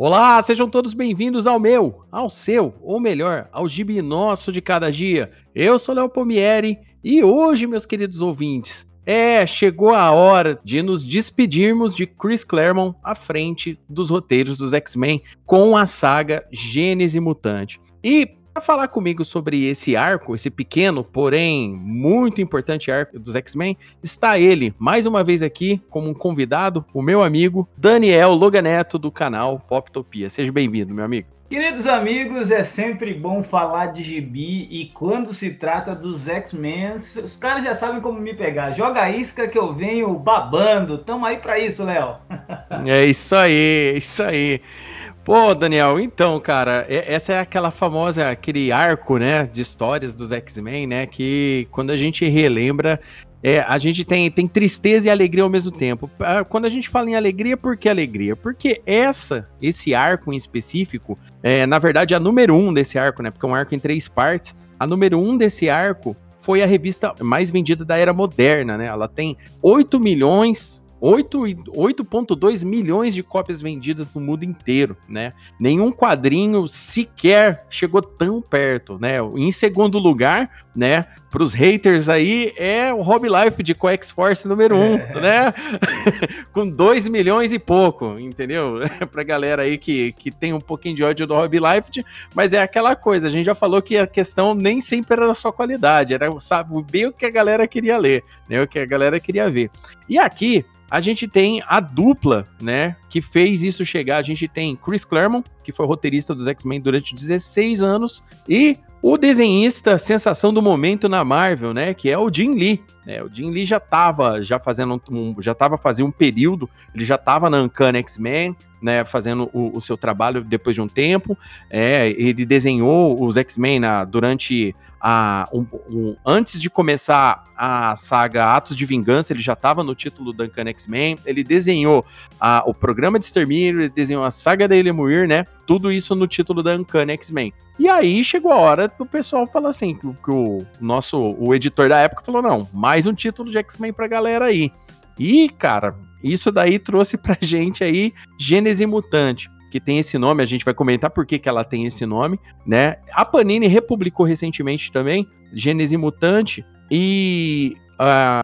Olá, sejam todos bem-vindos ao meu, ao seu, ou melhor, ao gibi nosso de cada dia. Eu sou Léo Pomieri e hoje, meus queridos ouvintes, é, chegou a hora de nos despedirmos de Chris Claremont à frente dos roteiros dos X-Men com a saga Gênese Mutante. E para falar comigo sobre esse arco, esse pequeno, porém muito importante arco dos X-Men, está ele, mais uma vez aqui, como um convidado, o meu amigo Daniel Loganeto, do canal Poptopia. Seja bem-vindo, meu amigo. Queridos amigos, é sempre bom falar de gibi e quando se trata dos X-Men, os caras já sabem como me pegar. Joga a isca que eu venho babando. Tamo aí para isso, Léo. é isso aí, é isso aí. Pô, Daniel, então, cara, essa é aquela famosa, aquele arco, né, de histórias dos X-Men, né, que quando a gente relembra, é, a gente tem, tem tristeza e alegria ao mesmo tempo. Ah, quando a gente fala em alegria, por que alegria? Porque essa, esse arco em específico, é, na verdade, a número um desse arco, né, porque é um arco em três partes, a número um desse arco foi a revista mais vendida da era moderna, né? Ela tem 8 milhões 8,2 milhões de cópias vendidas no mundo inteiro, né? Nenhum quadrinho sequer chegou tão perto, né? Em segundo lugar, né? Para os haters aí, é o Hobby Life de Coex Force número 1, um, é. né? Com 2 milhões e pouco, entendeu? pra galera aí que, que tem um pouquinho de ódio do Hobby Life, mas é aquela coisa, a gente já falou que a questão nem sempre era só qualidade, era sabe, bem o que a galera queria ler, né? O que a galera queria ver. E aqui, a gente tem a dupla, né, que fez isso chegar. A gente tem Chris Claremont, que foi roteirista dos X-Men durante 16 anos, e o desenhista sensação do momento na Marvel, né, que é o Jim Lee. É, o Jim Lee já estava já fazendo um, já tava fazendo um período, ele já estava na Uncanny X-Men, né, fazendo o, o, seu trabalho depois de um tempo. É, ele desenhou os X-Men durante a, um, um, antes de começar a saga Atos de Vingança, ele já estava no título do Uncanny X-Men. Ele desenhou a, o programa de extermínio, ele desenhou a saga da Elemuir, né? Tudo isso no título da Uncanny X-Men. E aí chegou a hora do pessoal falar assim, que, que o nosso o editor da época falou: não, mais um título de X-Men pra galera aí. E, cara, isso daí trouxe pra gente aí Gênese Mutante que tem esse nome, a gente vai comentar por que, que ela tem esse nome, né? A Panini republicou recentemente também Gênese Mutante e uh, ah,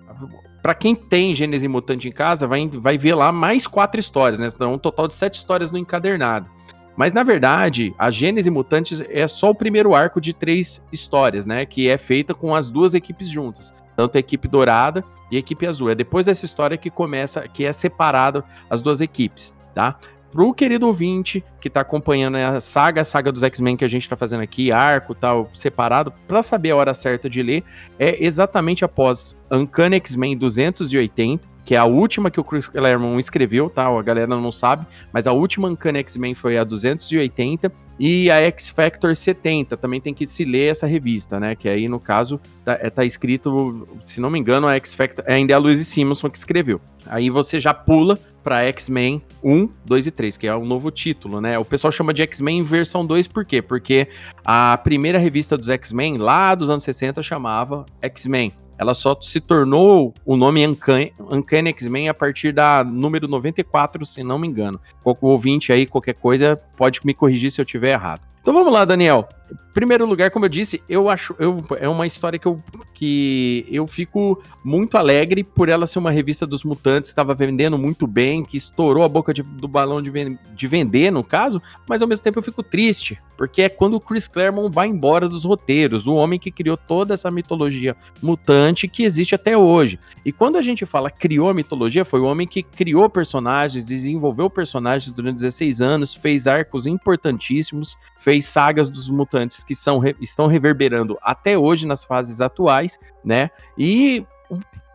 para quem tem Gênese Mutante em casa, vai, vai ver lá mais quatro histórias, né? Então, um total de sete histórias no encadernado. Mas na verdade, a Gênese Mutantes é só o primeiro arco de três histórias, né? Que é feita com as duas equipes juntas. Tanto a equipe dourada e a equipe azul. É depois dessa história que começa, que é separado as duas equipes, tá? Pro querido ouvinte que tá acompanhando a saga, a saga dos X-Men que a gente tá fazendo aqui, arco tal, separado, para saber a hora certa de ler, é exatamente após Uncanny X-Men 280, que é a última que o Chris Claremont escreveu, tá? A galera não sabe, mas a última Uncanny X-Men foi a 280 e a X Factor 70, também tem que se ler essa revista, né? Que aí, no caso, tá, é, tá escrito, se não me engano, a X Factor ainda é a Louise Simonson que escreveu. Aí você já pula para X-Men 1, 2 e 3, que é o novo título, né? O pessoal chama de X-Men versão 2 por quê? Porque a primeira revista dos X-Men, lá dos anos 60, chamava X-Men. Ela só se tornou o nome Uncanny, Uncanny X-Men a partir da número 94, se não me engano. Qualquer ouvinte aí, qualquer coisa, pode me corrigir se eu tiver errado. Então vamos lá, Daniel primeiro lugar, como eu disse, eu acho eu, é uma história que eu, que eu fico muito alegre por ela ser uma revista dos mutantes, estava vendendo muito bem, que estourou a boca de, do balão de, de vender, no caso, mas ao mesmo tempo eu fico triste, porque é quando o Chris Claremont vai embora dos roteiros, o homem que criou toda essa mitologia mutante que existe até hoje. E quando a gente fala criou a mitologia, foi o homem que criou personagens, desenvolveu personagens durante 16 anos, fez arcos importantíssimos, fez sagas dos mutantes importantes que são, estão reverberando até hoje nas fases atuais, né? E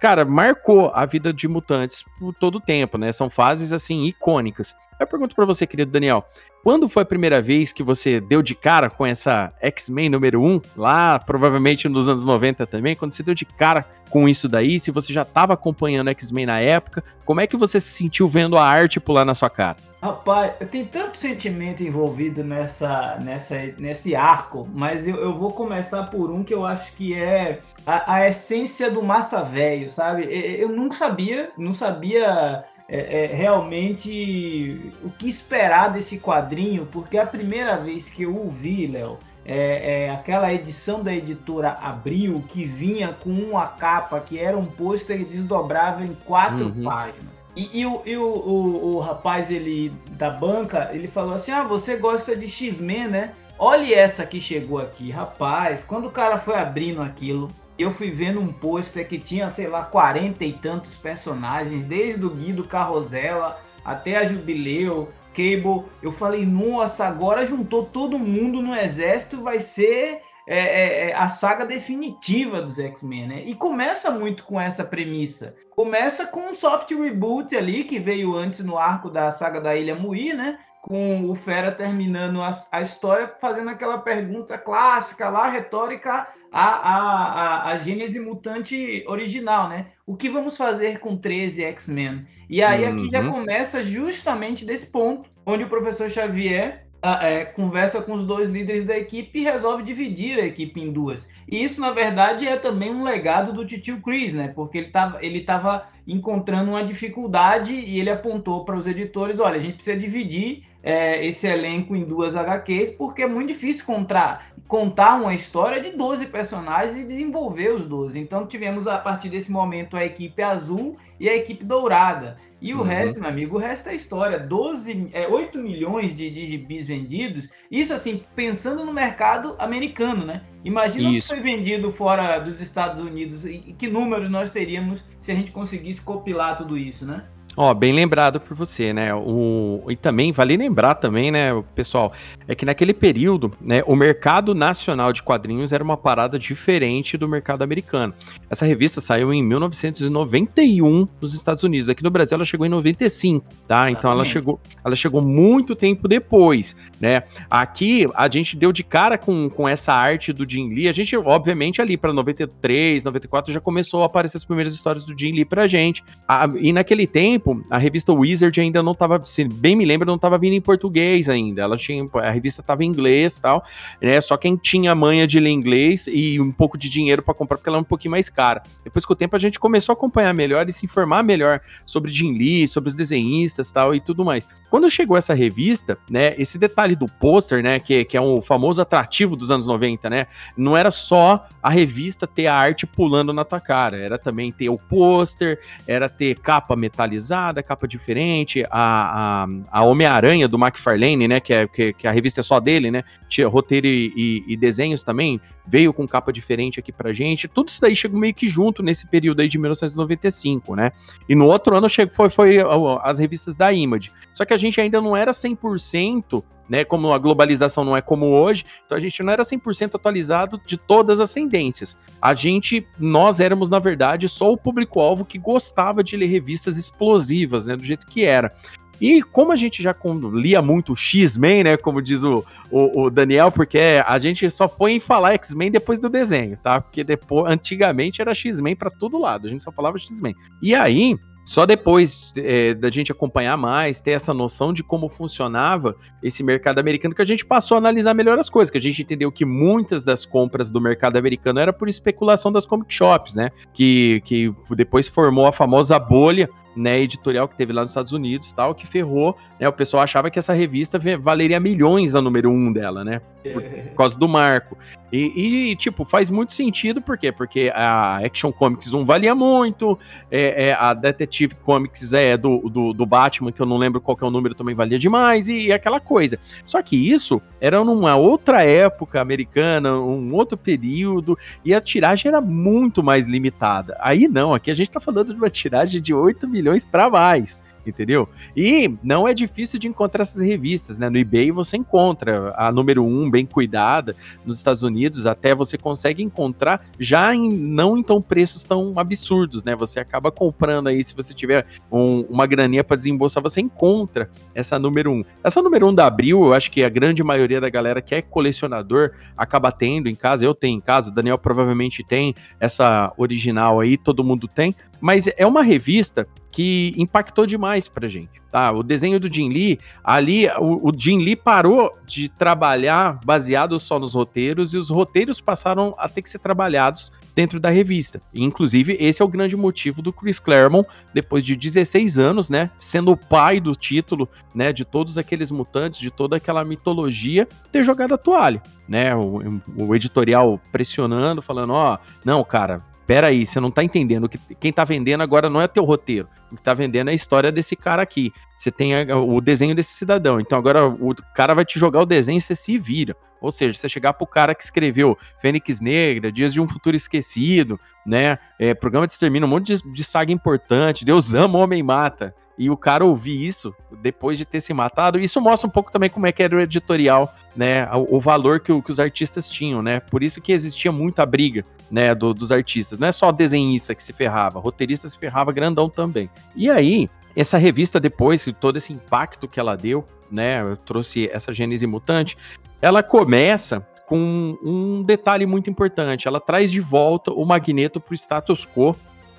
cara, marcou a vida de mutantes por todo o tempo, né? São fases assim icônicas. Eu pergunto para você, querido Daniel, quando foi a primeira vez que você deu de cara com essa X-Men número 1, lá provavelmente nos anos 90 também, quando você deu de cara com isso daí, se você já estava acompanhando X-Men na época, como é que você se sentiu vendo a arte pular na sua cara? Rapaz, tem tanto sentimento envolvido nessa, nessa, nesse arco, mas eu, eu vou começar por um que eu acho que é a, a essência do massa velho, sabe? Eu, eu não sabia, não sabia é, é, realmente o que esperar desse quadrinho, porque a primeira vez que eu o vi, Léo, é, é, aquela edição da editora Abril que vinha com uma capa que era um pôster desdobrável em quatro uhum. páginas. E, e, o, e o, o, o, rapaz ele da banca, ele falou assim: Ah, você gosta de X-Men, né? Olha essa que chegou aqui, rapaz. Quando o cara foi abrindo aquilo, eu fui vendo um pôster que tinha, sei lá, quarenta e tantos personagens, desde o Guido Carrosella até a Jubileu, Cable. Eu falei, nossa, agora juntou todo mundo no exército, vai ser é, é, é a saga definitiva dos X-Men, né? E começa muito com essa premissa. Começa com um soft reboot ali, que veio antes no arco da saga da Ilha Muir, né? Com o Fera terminando a, a história, fazendo aquela pergunta clássica lá, retórica, a, a, a, a gênese mutante original, né? O que vamos fazer com 13 X-Men? E aí uhum. aqui já uhum. começa justamente desse ponto, onde o professor Xavier é, conversa com os dois líderes da equipe e resolve dividir a equipe em duas. E isso, na verdade, é também um legado do Titio Chris, né? Porque ele estava ele tava encontrando uma dificuldade e ele apontou para os editores: olha, a gente precisa dividir é, esse elenco em duas HQs, porque é muito difícil contar, contar uma história de 12 personagens e desenvolver os 12. Então tivemos a partir desse momento a equipe azul e a equipe dourada. E o uhum. resto, meu amigo, o resto é história. 12, é, 8 milhões de, de gibis vendidos. Isso, assim, pensando no mercado americano, né? Imagina Isso. que foi vendido fora dos Estados Unidos e que números nós teríamos se a gente conseguisse copilar tudo isso, né? Ó, bem lembrado por você, né? O, e também, vale lembrar também, né, pessoal, é que naquele período, né, o mercado nacional de quadrinhos era uma parada diferente do mercado americano. Essa revista saiu em 1991 nos Estados Unidos. Aqui no Brasil ela chegou em 95, tá? Então ela chegou, ela chegou muito tempo depois, né? Aqui a gente deu de cara com, com essa arte do Jim Lee. A gente, obviamente, ali para 93, 94 já começou a aparecer as primeiras histórias do Jim Lee pra gente. A, e naquele tempo tempo, a revista Wizard ainda não estava, se bem me lembro, não estava vindo em português ainda. Ela tinha, a revista estava em inglês e tal, né? Só quem tinha manha de ler inglês e um pouco de dinheiro para comprar, porque ela é um pouquinho mais cara. Depois com o tempo a gente começou a acompanhar melhor e se informar melhor sobre Jim Lee, sobre os desenhistas tal e tudo mais. Quando chegou essa revista, né, esse detalhe do pôster, né, que, que é um famoso atrativo dos anos 90, né, não era só a revista ter a arte pulando na tua cara, era também ter o pôster, era ter capa metalizada, pesada, capa diferente, a, a, a Homem-Aranha do McFarlane, né, que, é, que, que, a revista é só dele, né, tinha roteiro e, e, e, desenhos também, veio com capa diferente aqui pra gente, tudo isso daí chegou meio que junto nesse período aí de 1995, né, e no outro ano chegou, foi, foi as revistas da Image, só que a gente ainda não era 100% né? Como a globalização não é como hoje, então a gente não era 100% atualizado de todas as tendências. A gente, nós éramos, na verdade, só o público-alvo que gostava de ler revistas explosivas, né? Do jeito que era. E como a gente já lia muito X-Men, né? Como diz o, o, o, Daniel, porque a gente só foi em falar X-Men depois do desenho, tá? Porque depois, antigamente era X-Men para todo lado, a gente só falava X-Men. E aí, só depois é, da gente acompanhar mais, ter essa noção de como funcionava esse mercado americano, que a gente passou a analisar melhor as coisas, que a gente entendeu que muitas das compras do mercado americano era por especulação das comic shops, né? Que, que depois formou a famosa bolha né, editorial que teve lá nos Estados Unidos tal, que ferrou, né, o pessoal achava que essa revista valeria milhões a número um dela, né, por, por causa do marco. E, e, tipo, faz muito sentido, por quê? Porque a Action Comics 1 valia muito, é, é, a Detective Comics é do, do, do, Batman, que eu não lembro qual que é o número, também valia demais, e, e aquela coisa. Só que isso era numa outra época americana, um outro período, e a tiragem era muito mais limitada. Aí não, aqui a gente tá falando de uma tiragem de 8 milhões milhões para mais entendeu? E não é difícil de encontrar essas revistas, né? No eBay você encontra a número um bem cuidada, nos Estados Unidos até você consegue encontrar já em não então preços tão absurdos, né? Você acaba comprando aí, se você tiver um, uma graninha para desembolsar, você encontra essa número um. Essa número um da Abril, eu acho que a grande maioria da galera que é colecionador acaba tendo em casa, eu tenho em casa, o Daniel provavelmente tem essa original aí, todo mundo tem, mas é uma revista que impactou demais pra gente, tá? O desenho do Jim Lee, ali o, o Jim Lee parou de trabalhar baseado só nos roteiros e os roteiros passaram a ter que ser trabalhados dentro da revista. Inclusive, esse é o grande motivo do Chris Claremont, depois de 16 anos, né, sendo o pai do título, né, de todos aqueles mutantes, de toda aquela mitologia, ter jogado a toalha, né, o, o editorial pressionando, falando, ó, oh, não, cara, peraí, você não tá entendendo que quem tá vendendo agora não é teu roteiro. O que tá vendendo é a história desse cara aqui. Você tem a, o desenho desse cidadão. Então agora o cara vai te jogar o desenho e você se vira. Ou seja, você chegar pro cara que escreveu Fênix Negra, Dias de um Futuro Esquecido, né? É, programa de extermínio, um monte de, de saga importante. Deus ama, homem mata e o cara ouvir isso depois de ter se matado, isso mostra um pouco também como é que era o editorial, né? O, o valor que, que, os artistas tinham, né? Por isso que existia muita briga, né? Do, dos artistas. Não é só desenhista que se ferrava, roteirista se ferrava grandão também. E aí, essa revista, depois, todo esse impacto que ela deu, né? Eu trouxe essa gênese mutante, ela começa com um detalhe muito importante. Ela traz de volta o Magneto para o status quo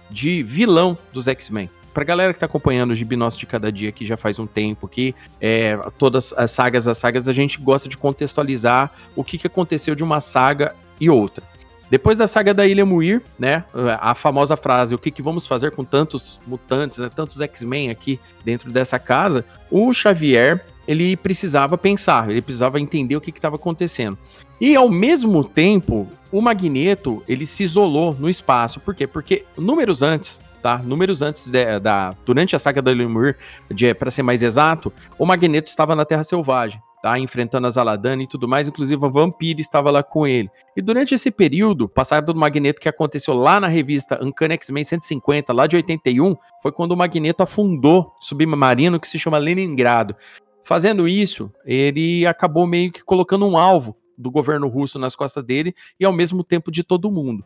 de vilão dos X-Men pra galera que tá acompanhando o Gibi Nosso de Cada Dia aqui já faz um tempo que é, todas as sagas, as sagas, a gente gosta de contextualizar o que, que aconteceu de uma saga e outra. Depois da saga da Ilha Muir, né, a famosa frase, o que, que vamos fazer com tantos mutantes, né, tantos X-Men aqui dentro dessa casa, o Xavier, ele precisava pensar, ele precisava entender o que estava acontecendo. E ao mesmo tempo, o Magneto, ele se isolou no espaço. Por quê? Porque números antes, tá? Números antes de, da durante a saga da Lemur, para ser mais exato, o Magneto estava na Terra Selvagem, tá? Enfrentando as Aladana e tudo mais, inclusive a Vampire estava lá com ele. E durante esse período, passado do Magneto que aconteceu lá na revista Uncanny X-Men 150, lá de 81, foi quando o Magneto afundou submarino que se chama Leningrado. Fazendo isso, ele acabou meio que colocando um alvo do governo russo nas costas dele e ao mesmo tempo de todo mundo.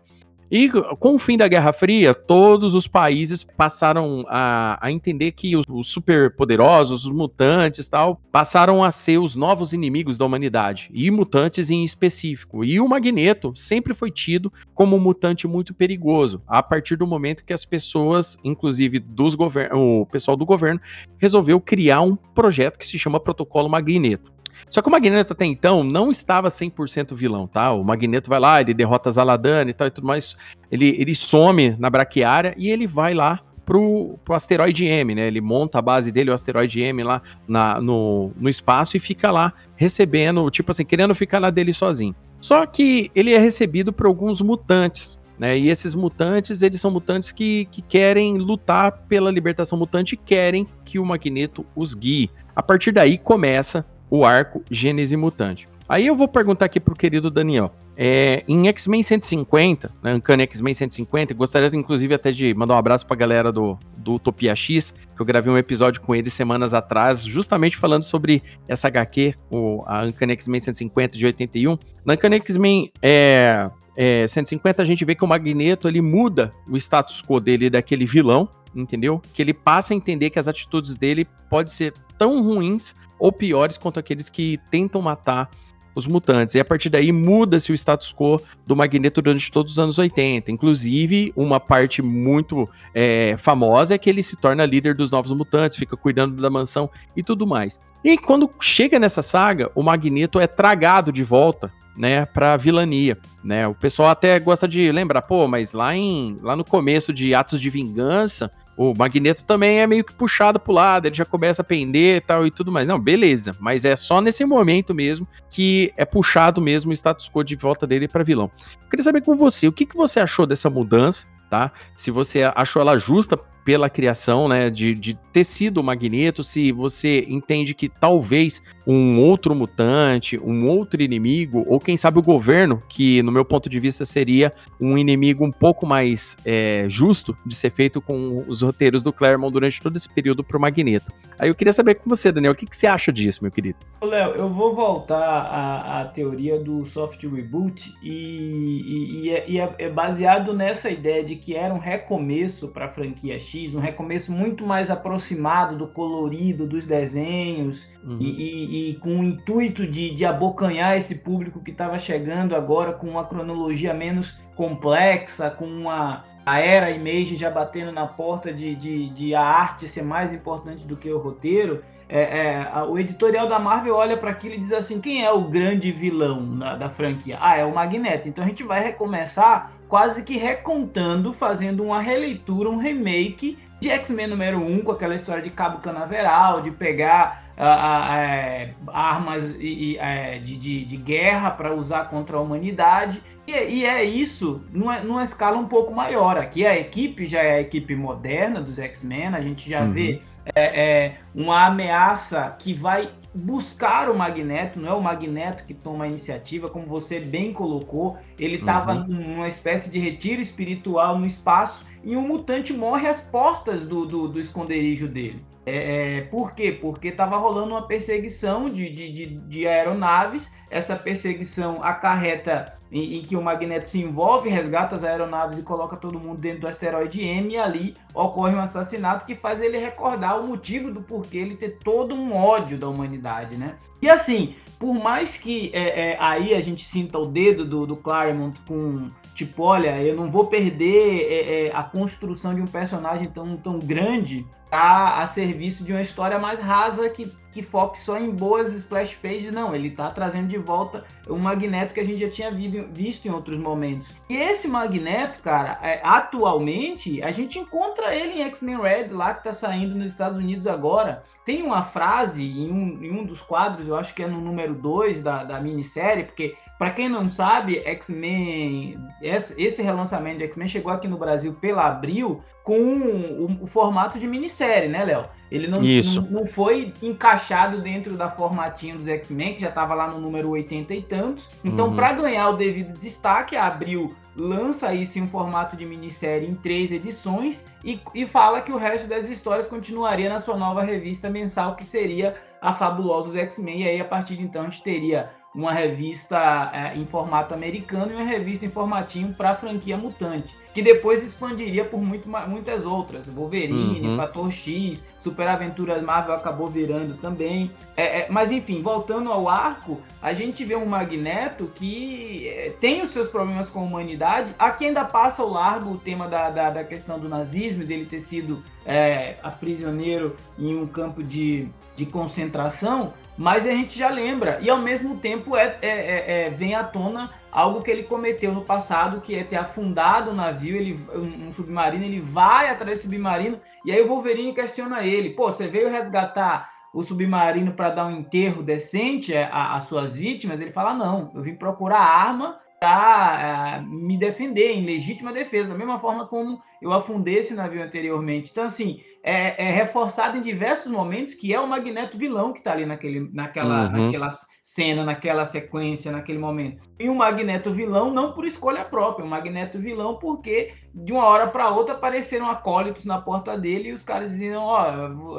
E com o fim da Guerra Fria, todos os países passaram a, a entender que os, os superpoderosos, os mutantes tal, passaram a ser os novos inimigos da humanidade, e mutantes em específico. E o Magneto sempre foi tido como um mutante muito perigoso, a partir do momento que as pessoas, inclusive dos o pessoal do governo, resolveu criar um projeto que se chama Protocolo Magneto. Só que o Magneto até então não estava 100% vilão, tá? O Magneto vai lá, ele derrota Zaladana e tal e tudo mais. Ele, ele some na braquiária e ele vai lá pro, pro asteroide M, né? Ele monta a base dele, o asteroide M lá na, no, no espaço e fica lá recebendo, tipo assim, querendo ficar lá dele sozinho. Só que ele é recebido por alguns mutantes, né? E esses mutantes, eles são mutantes que, que querem lutar pela libertação mutante e querem que o Magneto os guie. A partir daí começa o arco Gênese Mutante. Aí eu vou perguntar aqui pro querido Daniel. É, em X-Men 150, né, Uncanny X-Men 150, gostaria inclusive até de mandar um abraço pra galera do, do Utopia X, que eu gravei um episódio com eles semanas atrás, justamente falando sobre essa HQ, o, a Uncanny X-Men 150 de 81. Na Uncanny X-Men é, é, 150 a gente vê que o Magneto ele muda o status quo dele daquele vilão, entendeu? Que ele passa a entender que as atitudes dele podem ser tão ruins ou piores quanto aqueles que tentam matar os mutantes. E a partir daí muda-se o status quo do Magneto durante todos os anos 80. Inclusive, uma parte muito é, famosa é que ele se torna líder dos novos mutantes, fica cuidando da mansão e tudo mais. E quando chega nessa saga, o Magneto é tragado de volta né, para vilania, né? O pessoal até gosta de lembrar, pô, mas lá em lá no começo de Atos de Vingança, o Magneto também é meio que puxado pro lado, ele já começa a pender e tal e tudo mais. Não, beleza, mas é só nesse momento mesmo que é puxado mesmo o status quo de volta dele para vilão. Eu queria saber com você, o que, que você achou dessa mudança, tá? Se você achou ela justa pela criação, né, de, de ter sido o Magneto, se você entende que talvez um outro mutante, um outro inimigo, ou quem sabe o governo, que no meu ponto de vista seria um inimigo um pouco mais é, justo de ser feito com os roteiros do Claremont durante todo esse período pro Magneto. Aí eu queria saber com você, Daniel, o que, que você acha disso, meu querido? Léo, eu vou voltar à, à teoria do soft reboot e, e, e, é, e é, é baseado nessa ideia de que era um recomeço para a franquia X um recomeço muito mais aproximado do colorido dos desenhos uhum. e, e, e, com o intuito de, de abocanhar esse público que estava chegando agora com uma cronologia menos complexa, com uma a era Image já batendo na porta de, de, de a arte ser mais importante do que o roteiro. É, é, o editorial da Marvel olha para aquilo e diz assim: quem é o grande vilão da, da franquia? Ah, é o Magneto. Então a gente vai recomeçar quase que recontando, fazendo uma releitura, um remake de X-Men número 1, com aquela história de cabo canaveral, de pegar é, armas e, é, de, de, de, guerra para usar contra a humanidade. E, e, é isso numa, numa escala um pouco maior. Aqui a equipe já é a equipe moderna dos X-Men, a gente já uhum. vê é, é, uma ameaça que vai buscar o Magneto, não é o Magneto que toma a iniciativa, como você bem colocou, ele estava uhum. numa espécie de retiro espiritual no espaço e um mutante morre às portas do, do, do esconderijo dele. É, é, por quê? Porque estava rolando uma perseguição de, de, de, de, aeronaves. Essa perseguição acarreta em, em, que o Magneto se envolve, resgata as aeronaves e coloca todo mundo dentro do asteroide M. E ali ocorre um assassinato que faz ele recordar o motivo do porquê ele ter todo um ódio da humanidade, né? E assim, por mais que é, é, aí a gente sinta o dedo do, do Claremont com Tipo, olha, eu não vou perder é, é, a construção de um personagem tão, tão grande a, a serviço de uma história mais rasa que, que foque só em boas splash pages. Não, ele tá trazendo de volta um Magneto que a gente já tinha visto, em outros momentos. E esse Magneto, cara, é, atualmente, a gente encontra ele em X-Men Red, lá que tá saindo nos Estados Unidos agora. Tem uma frase em um, em um dos quadros, eu acho que é no número 2 da, da minissérie, porque para quem não sabe, X-Men, esse relançamento de X-Men chegou aqui no Brasil pela Abril com o, o formato de minissérie, né, Léo? Ele não, não, não, foi encaixado dentro da formatinha dos X-Men, que já estava lá no número 80 e tantos. Então, uhum. para ganhar o devido destaque, a Abril lança isso em um formato de minissérie em três edições e, e fala que o resto das histórias continuaria na sua nova revista mensal, que seria a Fabulosos X-Men. E aí, a partir de então, a gente teria uma revista é, em formato americano e uma revista em formatinho para a franquia Mutante, que depois expandiria por muito, muitas outras. Wolverine, uhum. Fator X, Super Aventuras Marvel acabou virando também. É, é, mas enfim, voltando ao arco, a gente vê um Magneto que é, tem os seus problemas com a humanidade. Aqui ainda passa ao largo o tema da, da, da questão do nazismo, dele ter sido é, aprisioneiro em um campo de, de concentração mas a gente já lembra e ao mesmo tempo é, é, é, é, vem à tona algo que ele cometeu no passado, que é ter afundado o navio, ele, um, um, submarino, ele vai atrás do submarino e aí o Wolverine questiona ele, pô, você veio resgatar o submarino para dar um enterro decente às suas vítimas? Ele fala, não, eu vim procurar arma para uh, me defender em legítima defesa, da mesma forma como eu afundei esse navio anteriormente. Então, assim, é, é, reforçado em diversos momentos que é o Magneto vilão que está ali naquele, naquela, uhum. naquela cena, naquela sequência, naquele momento. E o Magneto vilão não por escolha própria, o Magneto vilão porque de uma hora para outra apareceram acólitos na porta dele e os caras diziam: Ó, oh,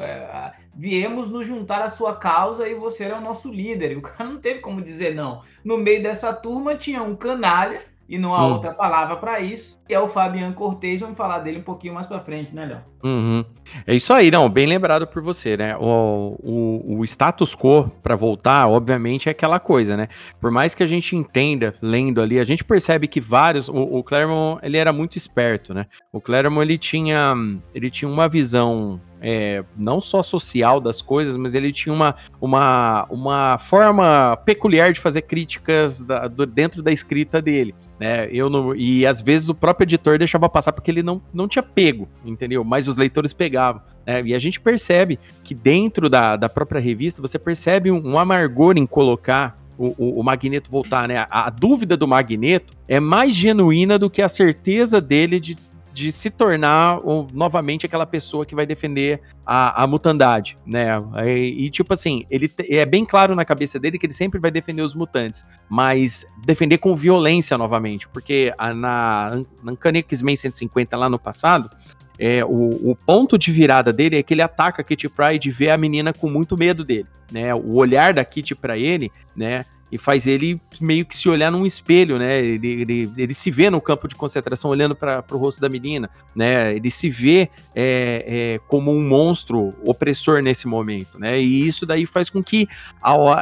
viemos nos juntar à sua causa e você era o nosso líder. E o cara não teve como dizer não. No meio dessa turma tinha um canalha e não há hum. outra palavra para isso, que é o Fabian Cortez. Vamos falar dele um pouquinho mais para frente, né, Léo? Uhum. É isso aí, não, bem lembrado por você, né? O, o, o status quo para voltar, obviamente, é aquela coisa, né? Por mais que a gente entenda, lendo ali, a gente percebe que vários. O, o Claremont, ele era muito esperto, né? O Claremont, ele tinha, ele tinha uma visão é, não só social das coisas, mas ele tinha uma, uma, uma forma peculiar de fazer críticas da, do, dentro da escrita dele. Né? Eu não, e às vezes o próprio editor deixava passar porque ele não, não tinha pego, entendeu? Mas os leitores pegavam. Né? E a gente percebe que dentro da, da própria revista você percebe um, um amargor em colocar o, o, o, Magneto voltar, né? A, a, dúvida do Magneto é mais genuína do que a certeza dele de, de se tornar novamente aquela pessoa que vai defender a, a mutandade, né? E, e, tipo assim, ele é bem claro na cabeça dele que ele sempre vai defender os mutantes, mas defender com violência novamente, porque a, na, na Uncanny X-Men 150 lá no passado, é, o, o, ponto de virada dele é que ele ataca a Kitty Pryde e vê a menina com muito medo dele, né? O olhar da Kitty para ele, né? E faz ele meio que se olhar num espelho, né? Ele, ele, ele se vê no campo de concentração olhando para o rosto da menina, né? Ele se vê é, é, como um monstro opressor nesse momento, né? E isso daí faz com que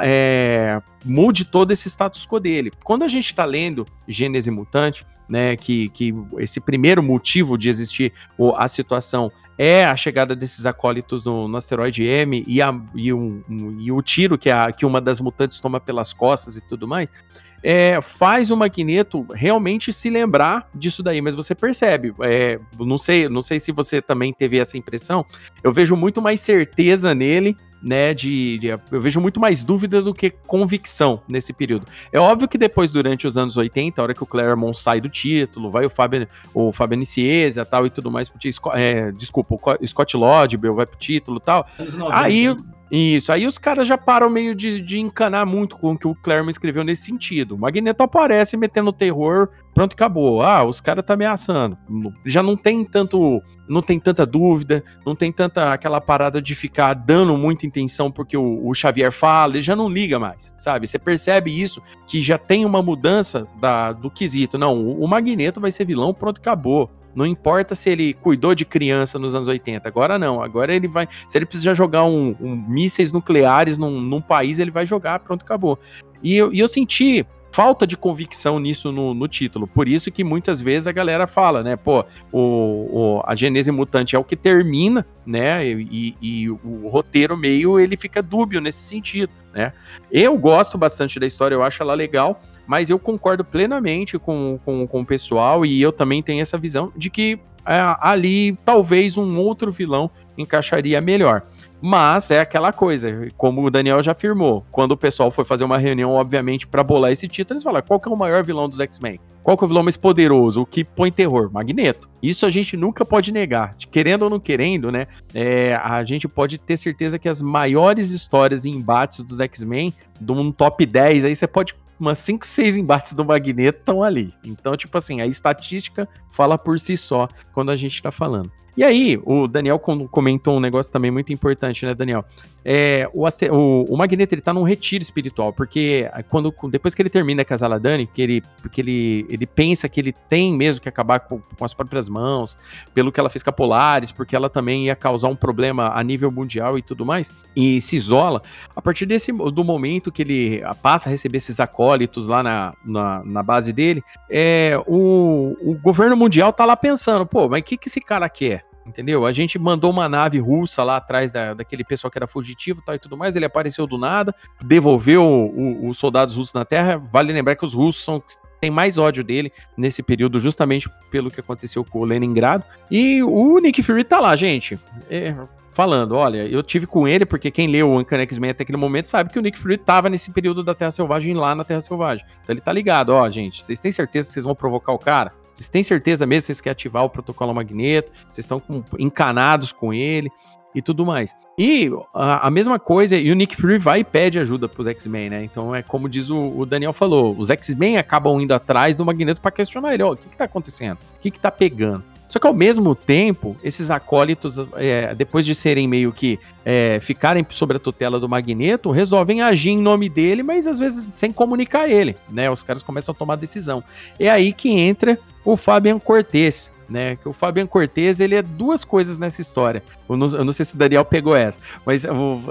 é, mude todo esse status quo dele. Quando a gente está lendo Gênese Mutante, né, que, que esse primeiro motivo de existir a situação é a chegada desses acólitos no, no asteroide M e, a, e, um, um, e o tiro que, a, que uma das mutantes toma pelas costas e tudo mais, é, faz o Magneto realmente se lembrar disso daí, mas você percebe, é, não sei, não sei se você também teve essa impressão, eu vejo muito mais certeza nele né, de, de, eu vejo muito mais dúvida do que convicção nesse período. É óbvio que depois, durante os anos 80, a hora que o Claremont sai do título, vai o Fabio, o Fabio Nicieza tal e tudo mais, é, desculpa, o Scott Lodbell vai pro título e tal, aí isso, aí os caras já param meio de, de encanar muito com o que o Claremont escreveu nesse sentido. O Magneto aparece metendo terror, pronto, acabou. Ah, os caras tá ameaçando. Já não tem tanto, não tem tanta dúvida, não tem tanta aquela parada de ficar dando muita intenção porque o, o Xavier fala, ele já não liga mais, sabe? Você percebe isso, que já tem uma mudança da, do quesito. Não, o, o Magneto vai ser vilão, pronto, acabou. Não importa se ele cuidou de criança nos anos 80, agora não. Agora ele vai. Se ele precisar jogar um, um mísseis nucleares num, num, país, ele vai jogar, pronto, acabou. E eu, e eu senti falta de convicção nisso no, no, título. Por isso que muitas vezes a galera fala, né? Pô, o, o a Genese Mutante é o que termina, né? E, e, o roteiro meio ele fica dúbio nesse sentido, né? Eu gosto bastante da história, eu acho ela legal, mas eu concordo plenamente com, com, com o pessoal e eu também tenho essa visão de que é, ali talvez um outro vilão encaixaria melhor. Mas é aquela coisa, como o Daniel já afirmou, quando o pessoal foi fazer uma reunião, obviamente, para bolar esse título, eles falaram: qual que é o maior vilão dos X-Men? Qual que é o vilão mais poderoso? O que põe terror? Magneto. Isso a gente nunca pode negar. Querendo ou não querendo, né? É, a gente pode ter certeza que as maiores histórias e embates dos X-Men, de um top 10, aí você pode umas 5, 6 embates do Magneto estão ali. Então, tipo assim, a estatística fala por si só quando a gente tá falando. E aí, o Daniel comentou um negócio também muito importante, né, Daniel? É, o, o, o, Magneto ele tá num retiro espiritual, porque quando depois que ele termina com a Zaladani, que ele, porque ele, ele pensa que ele tem mesmo que acabar com, com, as próprias mãos, pelo que ela fez com a Polaris, porque ela também ia causar um problema a nível mundial e tudo mais, e se isola. A partir desse do momento que ele passa a receber esses acólitos lá na, na, na base dele, é, o, o governo mundial tá lá pensando, pô, mas o que, que esse cara quer? Entendeu? A gente mandou uma nave russa lá atrás da, daquele pessoal que era fugitivo tal, e tudo mais. Ele apareceu do nada, devolveu os soldados russos na Terra. Vale lembrar que os russos são tem mais ódio dele nesse período, justamente pelo que aconteceu com o Leningrado. E o Nick Fury tá lá, gente. É, falando, olha, eu tive com ele, porque quem leu o Uncanny X-Men até aquele momento sabe que o Nick Fury tava nesse período da Terra Selvagem lá na Terra Selvagem. Então ele tá ligado, ó, gente, vocês têm certeza que vocês vão provocar o cara? Vocês têm certeza mesmo que vocês querem ativar o protocolo Magneto? Vocês estão com, encanados com ele e tudo mais. E a, a, mesma coisa, e o Nick Fury vai e pede ajuda pros X-Men, né? Então é como diz o, o Daniel falou, os X-Men acabam indo atrás do Magneto para questionar ele, ó, oh, o que que tá acontecendo? O que que tá pegando? Só que ao mesmo tempo, esses acólitos, é, depois de serem meio que é, ficarem sob a tutela do Magneto, resolvem agir em nome dele, mas às vezes sem comunicar ele, né? Os caras começam a tomar decisão. É aí que entra o Fabian Cortez, né? Que o Fabian Cortez, ele é duas coisas nessa história. Eu não, eu não sei se o Daniel pegou essa, mas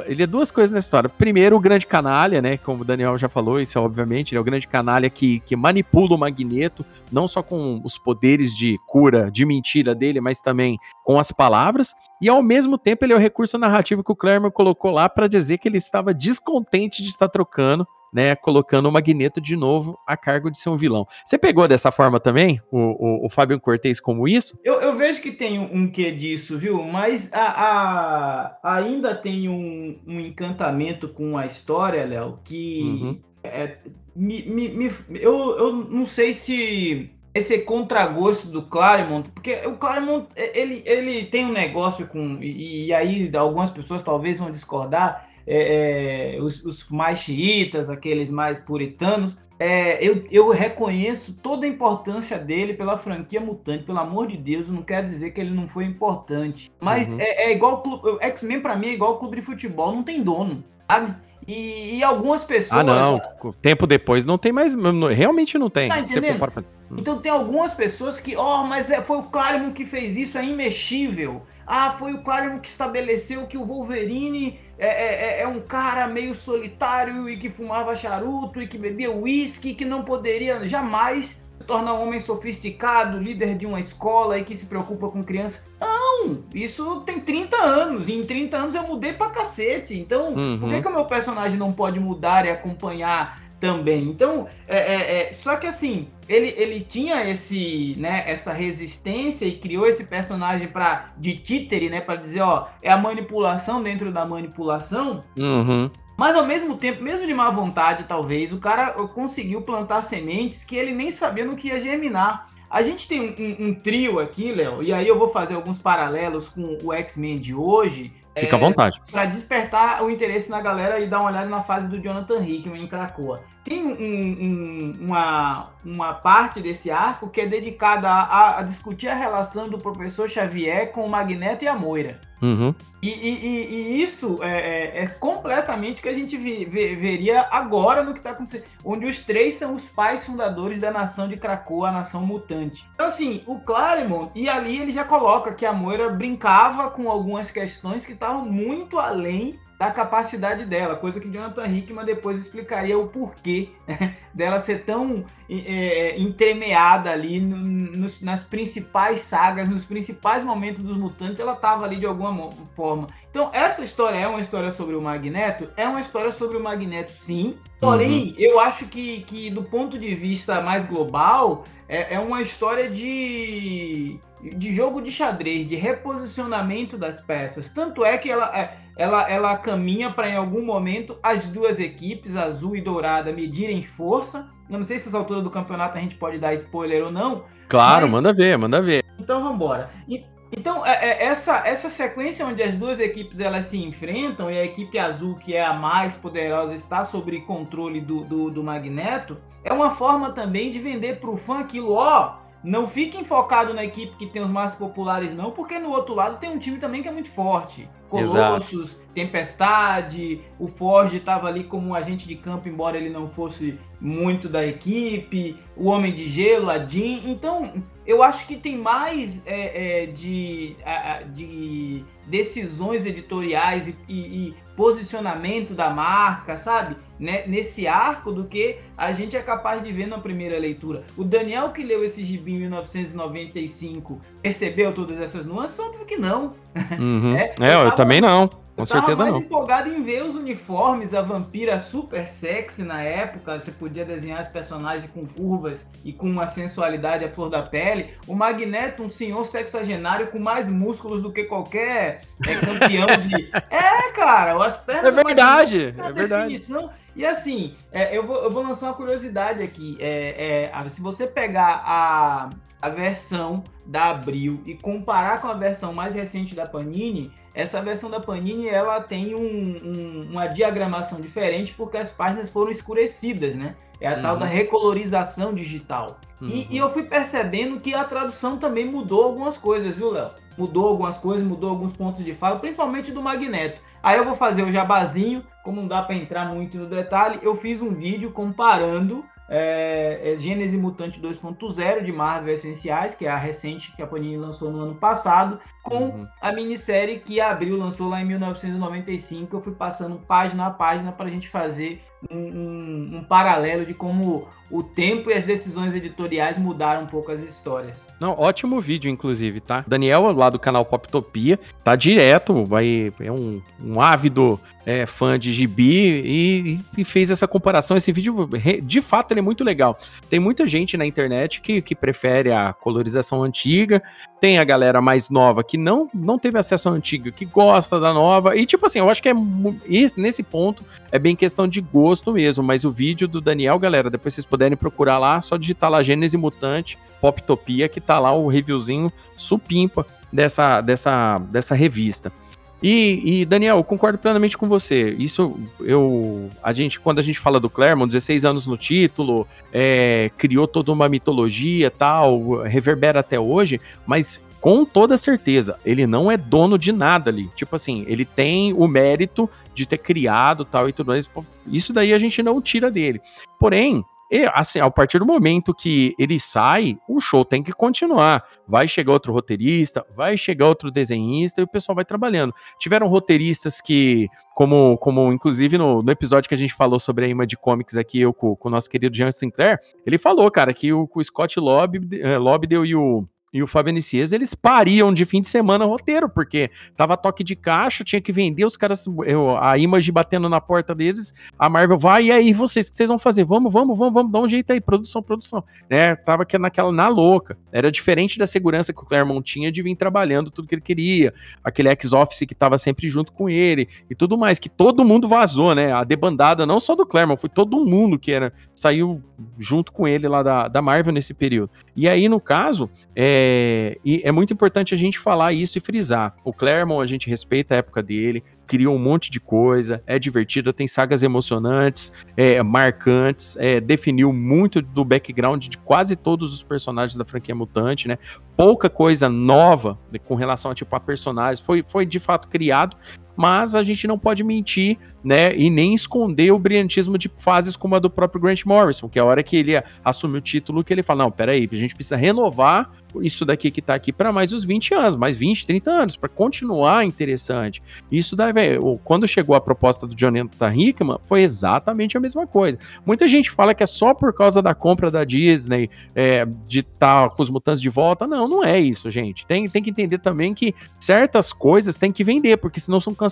ele é duas coisas nessa história. Primeiro, o grande canalha, né? Como o Daniel já falou, isso é obviamente, ele é o grande canalha que, que manipula o Magneto, não só com os poderes de cura, de mentira dele, mas também com as palavras. E ao mesmo tempo, ele é o recurso narrativo que o Claremont colocou lá para dizer que ele estava descontente de estar tá trocando né, colocando o Magneto de novo a cargo de ser um vilão. Você pegou dessa forma também, o, o, o Fábio Cortez, como isso? Eu, eu, vejo que tem um quê disso, viu? Mas a, a ainda tem um, um, encantamento com a história, Léo, que uhum. é, me, me, me, eu, eu não sei se esse contragosto do Claremont, porque o Claremont ele, ele tem um negócio com e, e aí algumas pessoas talvez vão discordar é, é, os, os, mais xiitas, aqueles mais puritanos, é, eu, eu reconheço toda a importância dele pela franquia mutante, pelo amor de Deus, não quero dizer que ele não foi importante. Mas uhum. é, é, igual. X-Men para mim é igual clube de futebol, não tem dono, sabe? E, e, algumas pessoas. Ah, não. Tempo depois não tem mais. Realmente não tem. Tá pra... Então tem algumas pessoas que, ó, oh, mas é, foi o Claremont que fez isso, é imexível. Ah, foi o Claremont que estabeleceu que o Wolverine é, é, é, é um cara meio solitário e que fumava charuto e que bebia uísque, que não poderia jamais se tornar um homem sofisticado, líder de uma escola e que se preocupa com crianças. Não, Não, isso tem 30 anos, e em 30 anos eu mudei pra cacete. Então, uhum. por que, uhum. que o meu personagem não pode mudar e acompanhar também. Então, é, é, é, só que assim, ele, ele tinha esse, né, essa resistência e criou esse personagem para de títere, né, para dizer, ó, é a manipulação dentro da manipulação. Uhum. Mas ao mesmo tempo, mesmo de má vontade, talvez, o cara conseguiu plantar sementes que ele nem sabia no que ia germinar. A gente tem um, um, um trio aqui, Léo, e aí eu vou fazer alguns paralelos com o X-Men de hoje, Fica à é, vontade. Para despertar o interesse na galera e dar uma olhada na fase do Jonathan Hickman em Krakoa. Tem um, um, uma, uma parte desse arco que é dedicada a, a, discutir a relação do professor Xavier com o Magneto e a Moira. Uhum. E, e, e, isso é, é, é, completamente o que a gente vi, ver, veria agora no que está acontecendo. Onde os três são os pais fundadores da nação de Krakoa, a nação mutante. Então, assim, o Claremont, e ali ele já coloca que a Moira brincava com algumas questões que estavam muito além da capacidade dela, coisa que Jonathan Hickman depois explicaria o porquê né, dela ser tão é, entremeada ali no, nos, nas principais sagas, nos principais momentos dos mutantes, ela estava ali de alguma forma. Então, essa história é uma história sobre o Magneto? É uma história sobre o Magneto, sim. Porém, uhum. eu acho que, que do ponto de vista mais global, é, é uma história de, de jogo de xadrez, de reposicionamento das peças. Tanto é que ela, é, ela, ela caminha para em algum momento as duas equipes, azul e dourada, medirem força. Eu não sei se essa altura do campeonato a gente pode dar spoiler ou não. Claro, mas... manda ver, manda ver. Então vamos embora. Então, é, é, essa, essa sequência onde as duas equipes elas se enfrentam e a equipe azul, que é a mais poderosa, está sob controle do, do, do Magneto, é uma forma também de vender para o fã aquilo, ó, não fiquem focados na equipe que tem os mais populares, não, porque no outro lado tem um time também que é muito forte. Colossus, Exato. Tempestade, o Forge estava ali como um agente de campo, embora ele não fosse muito da equipe, o Homem de Gelo, a Jean. Então, eu acho que tem mais é, é, de, de decisões editoriais e, e, e, posicionamento da marca, sabe? Né? Nesse arco do que a gente é capaz de ver na primeira leitura. O Daniel que leu esse gibi em 1995 percebeu todas essas nuances? Óbvio que não. Uhum. é, é, eu, eu também não. Com eu certeza mais não. empolgado em ver os uniformes, a vampira super sexy na época, você podia desenhar os personagens com curvas e com uma sensualidade à flor da pele. O Magneto, um senhor sexagenário com mais músculos do que qualquer é, campeão de... é, cara, as pernas... É verdade, é verdade. E assim, é, eu, vou, eu vou lançar uma curiosidade aqui. É, é, se você pegar a, a versão da Abril e comparar com a versão mais recente da Panini, essa versão da Panini ela tem um, um, uma diagramação diferente porque as páginas foram escurecidas, né? É a uhum. tal da uhum. recolorização digital. Uhum. E, e, eu fui percebendo que a tradução também mudou algumas coisas, viu, Léo? Mudou algumas coisas, mudou alguns pontos de fala, principalmente do Magneto. Aí eu vou fazer o jabazinho, como não dá para entrar muito no detalhe, eu fiz um vídeo comparando é, é Gênese Mutante 2.0 de Marvel Essenciais, que é a recente que a Panini lançou no ano passado, com uhum. a minissérie que a Abril lançou lá em 1995. Eu fui passando página a página para a gente fazer um, um, um, paralelo de como o tempo e as decisões editoriais mudaram um pouco as histórias. Não, ótimo vídeo, inclusive, tá? Daniel, lá do canal Poptopia, tá direto, vai, é um, um ávido é, fã de gibi e, e, fez essa comparação. Esse vídeo, de fato, ele é muito legal. Tem muita gente na internet que, que prefere a colorização antiga, tem a galera mais nova que não, não teve acesso à antiga, que gosta da nova. E, tipo assim, eu acho que é nesse ponto é bem questão de gosto mesmo. Mas o vídeo do Daniel, galera, depois vocês puderem procurar lá, só digitar lá Gênese Mutante, Poptopia, que tá lá o reviewzinho supimpa dessa, dessa, dessa revista. E, e, Daniel, eu concordo plenamente com você. Isso eu. A gente, quando a gente fala do Claremont, 16 anos no título, é, criou toda uma mitologia tal, reverbera até hoje, mas com toda certeza, ele não é dono de nada ali. Tipo assim, ele tem o mérito de ter criado tal e tudo mais. Isso daí a gente não tira dele. Porém, e, assim, a partir do momento que ele sai, o show tem que continuar. Vai chegar outro roteirista, vai chegar outro desenhista e o pessoal vai trabalhando. Tiveram roteiristas que, como, como inclusive no, no episódio que a gente falou sobre a Ima de Comics aqui, eu com, com o nosso querido Jean Sinclair, ele falou, cara, que o, o Scott Lobdell, eh, e o e o Fábio Nicias, eles pariam de fim de semana roteiro, porque tava toque de caixa, tinha que vender, os caras, eu, a Image batendo na porta deles, a Marvel vai, e aí vocês, o que vocês vão fazer? Vamos, vamos, vamos, vamos, dá um jeito aí, produção, produção. Né? Tava que naquela, na louca. Era diferente da segurança que o Claremont tinha de vir trabalhando tudo que ele queria, aquele ex-office que tava sempre junto com ele, e tudo mais, que todo mundo vazou, né? A debandada, não só do Claremont, foi todo mundo que era, saiu junto com ele lá da, da Marvel nesse período. E aí, no caso, é, e é muito importante a gente falar isso e frisar. O Claremont, a gente respeita a época dele, criou um monte de coisa, é divertido, tem sagas emocionantes, é, marcantes, é, definiu muito do background de quase todos os personagens da franquia Mutante, né? Pouca coisa nova com relação a, tipo, a personagens, foi, foi de fato criado, mas a gente não pode mentir, né, e nem esconder o brilhantismo de fases como a do próprio Grant Morrison, que é a hora que ele assume o título, que ele fala, não, peraí, a gente precisa renovar isso daqui que tá aqui para mais uns 20 anos, mais 20, 30 anos, para continuar interessante. Isso daí, quando chegou a proposta do Jonathan Hickman, foi exatamente a mesma coisa. Muita gente fala que é só por causa da compra da Disney, é, de estar tá com os mutantes de volta. Não, não é isso, gente. Tem, tem que entender também que certas coisas tem que vender, porque senão são canceladas.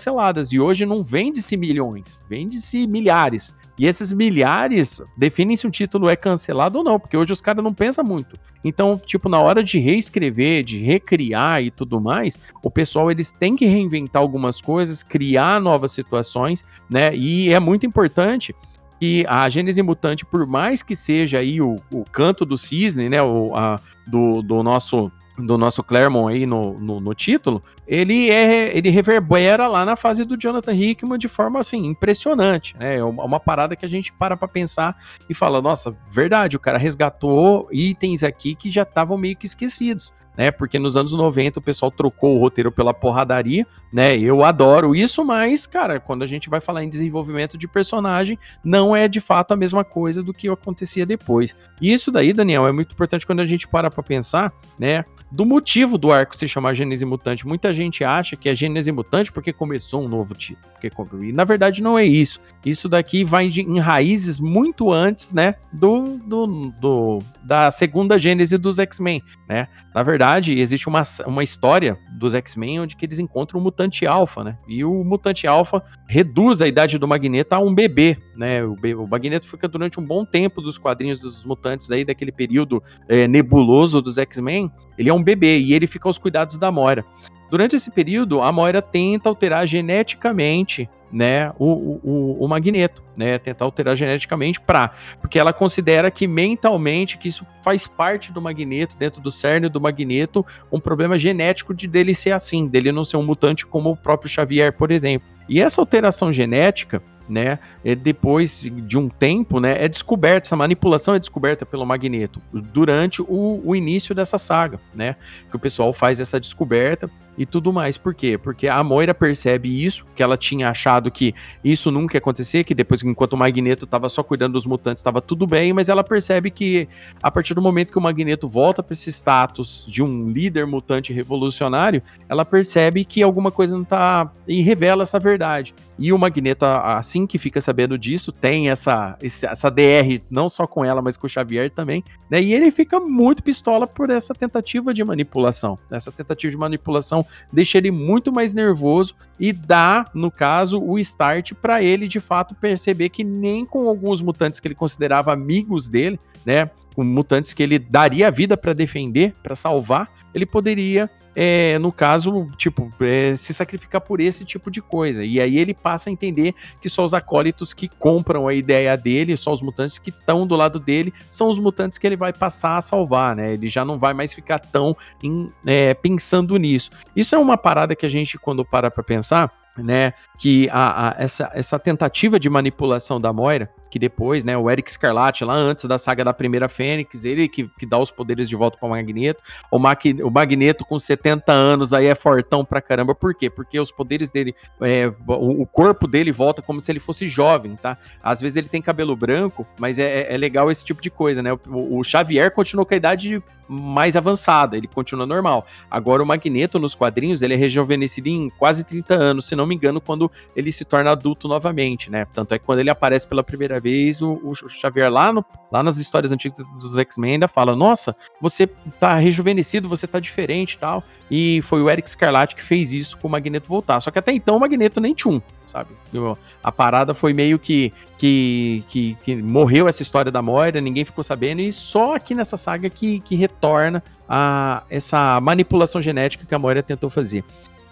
E hoje não vende-se milhões, vende-se milhares. E esses milhares definem se o título é cancelado ou não, porque hoje os caras não pensam muito. Então, tipo, na hora de reescrever, de recriar e tudo mais, o pessoal eles têm que reinventar algumas coisas, criar novas situações, né? E é muito importante que a Gênese Mutante, por mais que seja aí o, o canto do cisne, né? O, a, do, do nosso do nosso Claremont aí no, no, no, título, ele é ele reverbera lá na fase do Jonathan Hickman de forma assim impressionante, né? É uma, uma parada que a gente para para pensar e fala, nossa, verdade, o cara resgatou itens aqui que já estavam meio que esquecidos né? Porque nos anos 90 o pessoal trocou o roteiro pela porradaria, né? Eu adoro isso, mas, cara, quando a gente vai falar em desenvolvimento de personagem, não é de fato a mesma coisa do que acontecia depois. E isso daí, Daniel, é muito importante quando a gente para pra pensar, né? Do motivo do arco se chamar Gênese Mutante. Muita gente acha que é Gênese Mutante porque começou um novo título. Porque, e na verdade não é isso. Isso daqui vai em raízes muito antes, né? Do, do, do da segunda Gênese dos X-Men, né? Na verdade, verdade, existe uma, uma história dos X-Men onde que eles encontram o mutante alfa, né? E o mutante alfa reduz a idade do Magneto a um bebê, né? O, o Magneto fica durante um bom tempo dos quadrinhos dos mutantes aí, daquele período é, nebuloso dos X-Men. Ele é um bebê e ele fica aos cuidados da Moira. Durante esse período, a Moira tenta alterar geneticamente né, o, o, o magneto, né, tentar alterar geneticamente para, porque ela considera que mentalmente que isso faz parte do magneto, dentro do cerne do magneto, um problema genético de dele ser assim, dele não ser um mutante como o próprio Xavier, por exemplo. E essa alteração genética, né, é depois de um tempo, né, é descoberta, essa manipulação é descoberta pelo Magneto durante o, o, início dessa saga, né, que o pessoal faz essa descoberta e tudo mais. Por quê? Porque a Moira percebe isso, que ela tinha achado que isso nunca ia acontecer, que depois, enquanto o Magneto estava só cuidando dos mutantes, estava tudo bem, mas ela percebe que a partir do momento que o Magneto volta para esse status de um líder mutante revolucionário, ela percebe que alguma coisa não tá e revela essa verdade. E o Magneto, assim que fica sabendo disso, tem essa, essa DR, não só com ela, mas com o Xavier também, né? E ele fica muito pistola por essa tentativa de manipulação. Essa tentativa de manipulação deixa ele muito mais nervoso e dá, no caso, o start para ele de fato perceber que nem com alguns mutantes que ele considerava amigos dele, né? Com mutantes que ele daria a vida para defender, para salvar, ele poderia é, no caso, tipo, é, se sacrificar por esse tipo de coisa. E aí ele passa a entender que só os acólitos que compram a ideia dele, só os mutantes que estão do lado dele, são os mutantes que ele vai passar a salvar, né? Ele já não vai mais ficar tão em, é, pensando nisso. Isso é uma parada que a gente, quando para pra pensar, né, que a, a, essa, essa tentativa de manipulação da Moira, que depois, né, o Eric Scarlatti, lá antes da saga da primeira Fênix, ele que, que dá os poderes de volta para o Magneto, o, o Magneto com 70 anos aí é fortão pra caramba, por quê? Porque os poderes dele, é, o, corpo dele volta como se ele fosse jovem, tá? Às vezes ele tem cabelo branco, mas é, é, é legal esse tipo de coisa, né? O, o Xavier continuou com a idade mais avançada, ele continua normal. Agora o Magneto nos quadrinhos, ele é rejuvenescido em quase 30 anos, se não me engano, quando ele se torna adulto novamente, né? Tanto é que quando ele aparece pela primeira vez, o, o Xavier lá, no, lá nas histórias antigas dos X-Men ainda fala: Nossa, você tá rejuvenescido, você tá diferente e tal. E foi o Eric Scarlatti que fez isso com o Magneto voltar. Só que até então o Magneto nem tinha um, sabe? A parada foi meio que, que, que, que, morreu essa história da Moira, ninguém ficou sabendo, e só aqui nessa saga que, que retorna a essa manipulação genética que a Moira tentou fazer.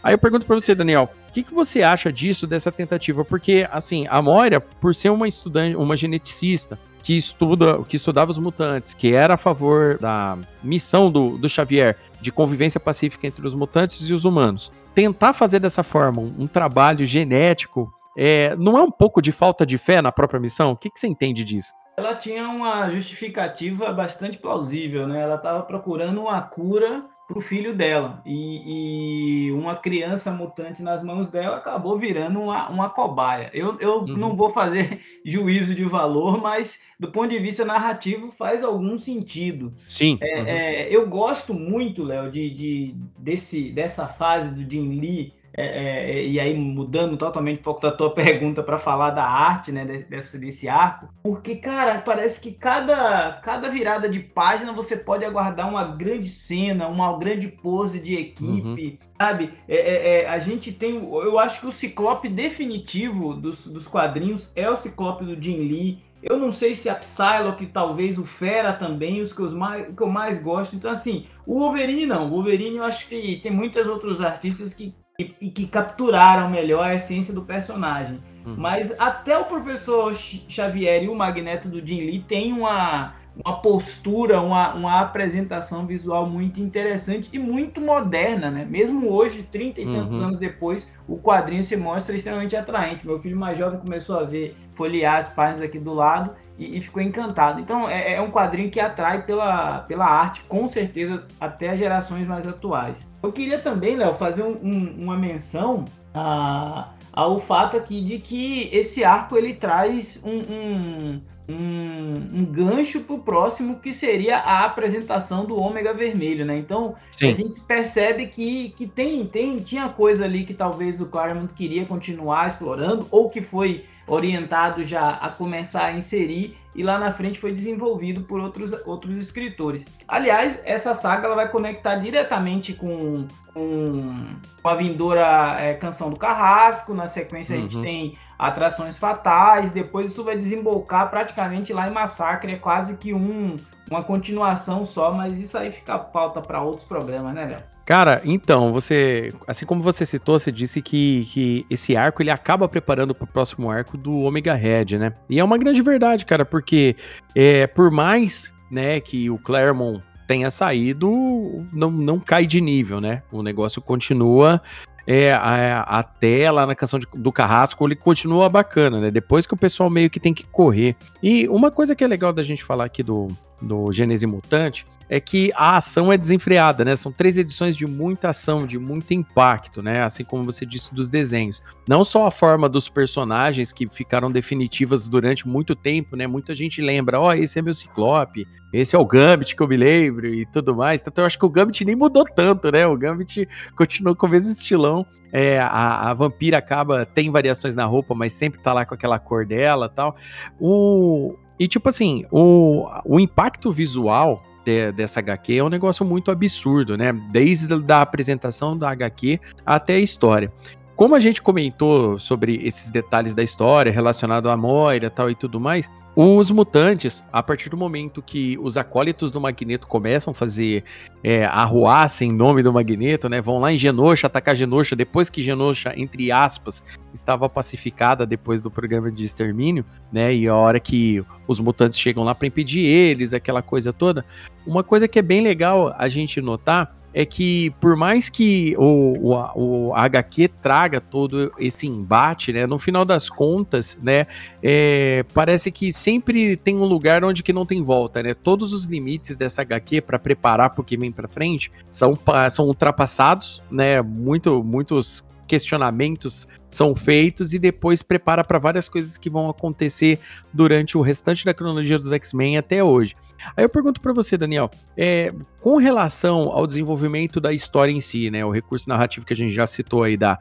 Aí eu pergunto para você, Daniel, o que, que você acha disso, dessa tentativa? Porque, assim, a Moira, por ser uma estudante, uma geneticista, que estuda, que estudava os mutantes, que era a favor da missão do, do Xavier de convivência pacífica entre os mutantes e os humanos. Tentar fazer dessa forma um, um trabalho genético é, não é um pouco de falta de fé na própria missão? O que, que você entende disso? Ela tinha uma justificativa bastante plausível, né? Ela estava procurando uma cura para o filho dela. E, e, uma criança mutante nas mãos dela acabou virando uma, uma cobaia. Eu, eu uhum. não vou fazer juízo de valor, mas do ponto de vista narrativo faz algum sentido. Sim. É, uhum. é, eu gosto muito, Léo, de, de, desse, dessa fase do Jim Lee é, é, e aí mudando totalmente o foco da tua pergunta para falar da arte, né, desse, desse arco, porque, cara, parece que cada, cada virada de página você pode aguardar uma grande cena, uma grande pose de equipe, uhum. sabe? É, é, é a gente tem, eu acho que o ciclope definitivo dos, dos quadrinhos é o ciclope do Jim Lee, eu não sei se a Psylocke, talvez o Fera também, os que, os mais, que eu mais gosto. Então, assim, o Wolverine não. O Wolverine eu acho que tem muitos outros artistas que e, que capturaram melhor a essência do personagem. Uhum. Mas até o professor Xavier e o Magneto do Jim Lee tem uma, uma postura, uma, uma apresentação visual muito interessante e muito moderna, né? Mesmo hoje, 30 e tantos uhum. anos depois, o quadrinho se mostra extremamente atraente. Meu filho mais jovem começou a ver, folhear as páginas aqui do lado e, e ficou encantado. Então é, é, um quadrinho que atrai pela, pela arte, com certeza, até as gerações mais atuais. Eu queria também, Léo, fazer um, um, uma menção a, ao fato aqui de que esse arco ele traz um, um, um gancho para o próximo que seria a apresentação do ômega vermelho, né? Então Sim. a gente percebe que, que tem, tem tinha coisa ali que talvez o Claremont queria continuar explorando ou que foi orientado já a começar a inserir e lá na frente foi desenvolvido por outros, outros escritores. Aliás, essa saga ela vai conectar diretamente com, com, a vindoura é, Canção do Carrasco, na sequência uhum. a gente uhum. tem Atrações Fatais, depois isso vai desembocar praticamente lá em Massacre, é quase que um, uma continuação só, mas isso aí fica pauta para outros problemas, né, Léo? Cara, então, você, assim como você citou, você disse que, que esse arco ele acaba preparando para o próximo arco do Omega Red, né? E é uma grande verdade, cara, porque é, por mais né, que o Claremont tenha saído, não, não cai de nível, né? O negócio continua é, a, até lá na canção de, do Carrasco, ele continua bacana, né? Depois que o pessoal meio que tem que correr. E uma coisa que é legal da gente falar aqui do, do Gênese Mutante é que a ação é desenfreada, né? São três edições de muita ação, de muito impacto, né? Assim como você disse dos desenhos. Não só a forma dos personagens que ficaram definitivas durante muito tempo, né? Muita gente lembra, ó, oh, esse é meu Ciclope, esse é o Gambit que eu me lembro e tudo mais. Então eu acho que o Gambit nem mudou tanto, né? O Gambit continuou com o mesmo estilão. É, a, a vampira acaba, tem variações na roupa, mas sempre tá lá com aquela cor dela tal. O, e, tipo assim, o, o impacto visual de, dessa HQ é um negócio muito absurdo, né? Desde a apresentação da HQ até a história. Como a gente comentou sobre esses detalhes da história relacionado à Moira tal e tudo mais, os mutantes, a partir do momento que os acólitos do Magneto começam a fazer é, arruaça em nome do Magneto, né? Vão lá em Genosha atacar Genosha, depois que Genosha, entre aspas, estava pacificada depois do programa de extermínio, né? E a hora que os mutantes chegam lá para impedir eles, aquela coisa toda. Uma coisa que é bem legal a gente notar é que por mais que o, o, o HQ traga todo esse embate, né, no final das contas, né, é, parece que sempre tem um lugar onde que não tem volta, né? Todos os limites dessa HQ para preparar que vem para frente são, são ultrapassados, né? Muito, muitos questionamentos são feitos e depois prepara para várias coisas que vão acontecer durante o restante da cronologia dos X-Men até hoje. Aí eu pergunto para você, Daniel, é, com relação ao desenvolvimento da história em si, né, o recurso narrativo que a gente já citou aí, da,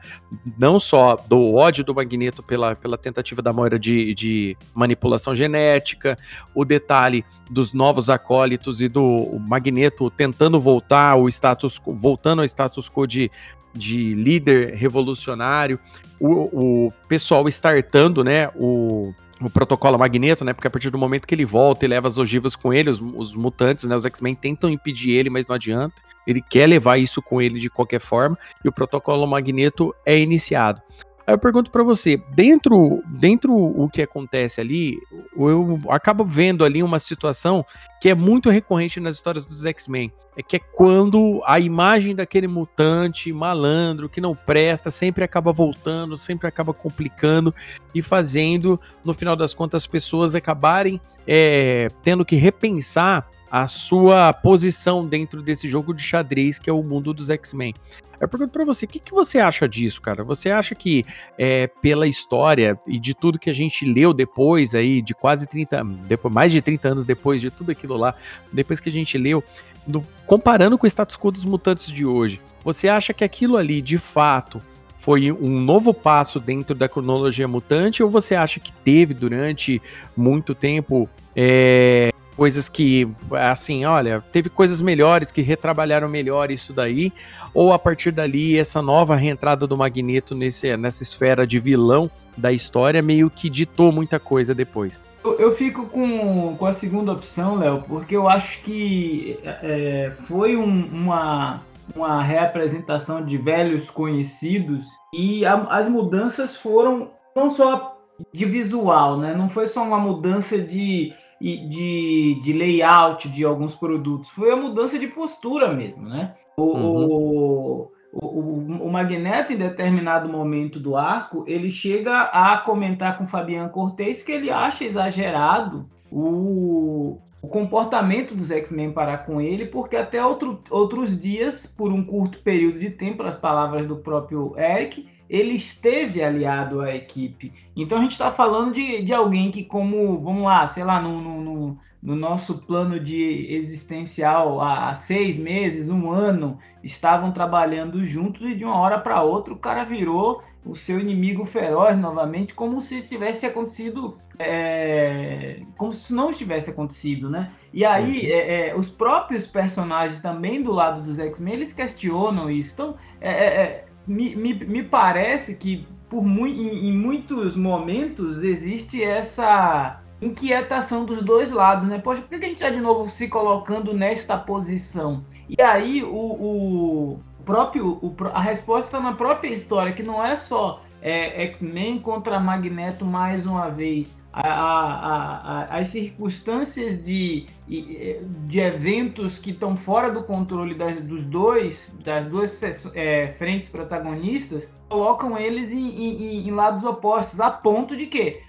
não só do ódio do Magneto pela, pela tentativa da Moira de, de manipulação genética, o detalhe dos novos acólitos e do Magneto tentando voltar o status, voltando ao status quo de de líder revolucionário, o, o pessoal startando, né, o, o protocolo Magneto, né, porque a partir do momento que ele volta e leva as ogivas com ele, os, os mutantes, né, os X-Men tentam impedir ele, mas não adianta, ele quer levar isso com ele de qualquer forma, e o protocolo Magneto é iniciado. Aí eu pergunto para você, dentro dentro o que acontece ali, eu acabo vendo ali uma situação que é muito recorrente nas histórias dos X-Men. É que é quando a imagem daquele mutante malandro que não presta sempre acaba voltando, sempre acaba complicando e fazendo, no final das contas, as pessoas acabarem é, tendo que repensar a sua posição dentro desse jogo de xadrez que é o mundo dos X-Men. Eu pergunto para você, o que, que você acha disso, cara? Você acha que é, pela história e de tudo que a gente leu depois aí, de quase 30, depois, mais de 30 anos depois de tudo aquilo lá, depois que a gente leu, do, comparando com o status quo dos mutantes de hoje, você acha que aquilo ali, de fato, foi um novo passo dentro da cronologia mutante ou você acha que teve durante muito tempo é, coisas que, assim, olha, teve coisas melhores que retrabalharam melhor isso daí, ou a partir dali essa nova reentrada do Magneto nesse, nessa esfera de vilão da história meio que ditou muita coisa depois. Eu, eu fico com, com a segunda opção, Léo, porque eu acho que é, foi um, uma, uma reapresentação de velhos conhecidos e a, as mudanças foram não só de visual, né? Não foi só uma mudança de de, de layout de alguns produtos, foi a mudança de postura mesmo, né? O, uhum. o, o, o, Magneto, em determinado momento do arco, ele chega a comentar com Fabian Cortez que ele acha exagerado o, o comportamento dos X-Men para com ele, porque até outro, outros dias, por um curto período de tempo, as palavras do próprio Eric, ele esteve aliado à equipe. Então a gente está falando de, de alguém que, como, vamos lá, sei lá, no, no, no nosso plano de existencial há, há, seis meses, um ano, estavam trabalhando juntos e de uma hora para outra o cara virou o seu inimigo feroz novamente, como se tivesse acontecido, é, como se não tivesse acontecido, né? E aí, uhum. é, é, os próprios personagens também do lado dos X-Men, eles questionam isso. Então, é, é, é me, me, me parece que por mu em, em muitos momentos existe essa inquietação dos dois lados, né? Poxa, por que a gente está de novo se colocando nesta posição? E aí o, o próprio o, a resposta está na própria história, que não é só é, X-Men contra Magneto mais uma vez. A, a, a, as circunstâncias de, de eventos que estão fora do controle das, dos dois, das duas é, frentes protagonistas, colocam eles em, em, em, lados opostos, a ponto de que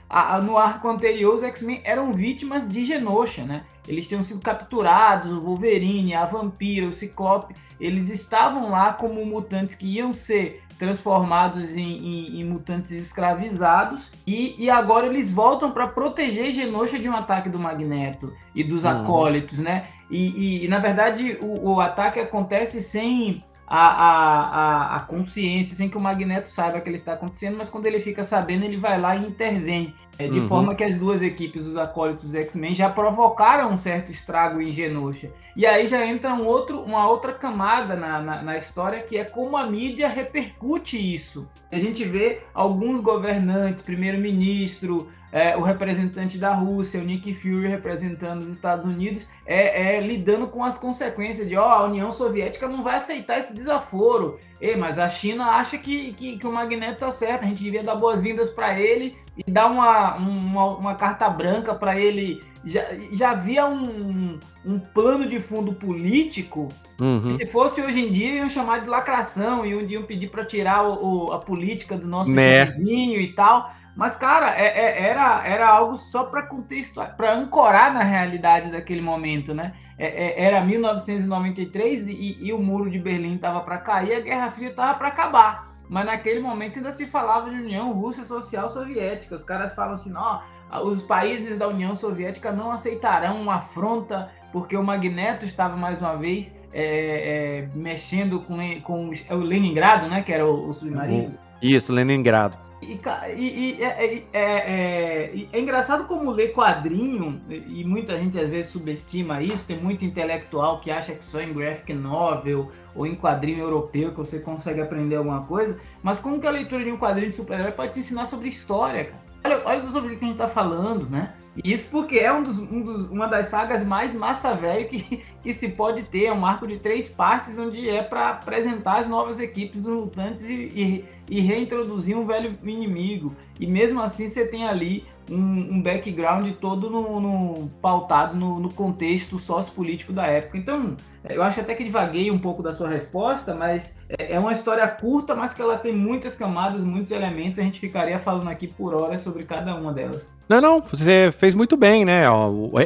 no arco anterior os X-Men eram vítimas de Genosha, né? Eles tinham sido capturados, o Wolverine, a Vampira, o Ciclope, eles estavam lá como mutantes que iam ser transformados em, em, em mutantes escravizados e, e agora eles voltam para proteger Genosha de um ataque do Magneto e dos uhum. acólitos, né? E, e, na verdade o, o ataque acontece sem a, a, a, consciência, sem que o Magneto saiba que ele está acontecendo, mas quando ele fica sabendo, ele vai lá e intervém. É, de uhum. forma que as duas equipes, os acólitos e X-Men, já provocaram um certo estrago em Genosha. E aí já entra um outro, uma outra camada na, na, na história, que é como a mídia repercute isso. A gente vê alguns governantes, primeiro-ministro, é, o representante da Rússia, o Nick Fury representando os Estados Unidos, é, é lidando com as consequências de, ó, oh, a União Soviética não vai aceitar esse desaforo. Ei, mas a China acha que, que, que o Magneto tá certo, a gente devia dar boas-vindas para ele e dar uma, uma, uma carta branca para ele. Já, já havia um, um plano de fundo político uhum. se fosse hoje em dia iam chamar de lacração e um dia iam pedir para tirar o, o, a política do nosso né? vizinho e tal. Mas, cara, é, é, era, era algo só para contextualizar, para ancorar na realidade daquele momento, né? É, é era 1993 e, e, o muro de Berlim estava para cair, a Guerra Fria estava para acabar. mas naquele momento ainda se falava de União Rússia Social Soviética. Os caras falam assim, ó, os países da União Soviética não aceitarão uma afronta porque o Magneto estava mais uma vez é, é, mexendo com, com o Leningrado, né? Que era o, o submarino. Isso, Leningrado. E, e, e é, é, é, é, engraçado como ler quadrinho, e muita gente às vezes subestima isso, tem muito intelectual que acha que só em graphic novel ou em quadrinho europeu que você consegue aprender alguma coisa, mas como que a leitura de um quadrinho de super-herói pode te ensinar sobre história, cara? Olha, olha sobre o que a gente tá falando, né? Isso porque é um dos, um dos, uma das sagas mais massa velho que, que se pode ter. É um arco de três partes, onde é para apresentar as novas equipes dos mutantes e, e, e, reintroduzir um velho inimigo. E mesmo assim você tem ali um, um background todo no, no pautado no, no, contexto sociopolítico da época. Então, eu acho até que divaguei um pouco da sua resposta, mas é, é uma história curta, mas que ela tem muitas camadas, muitos elementos. A gente ficaria falando aqui por horas sobre cada uma delas. Não, não, você fez muito bem, né?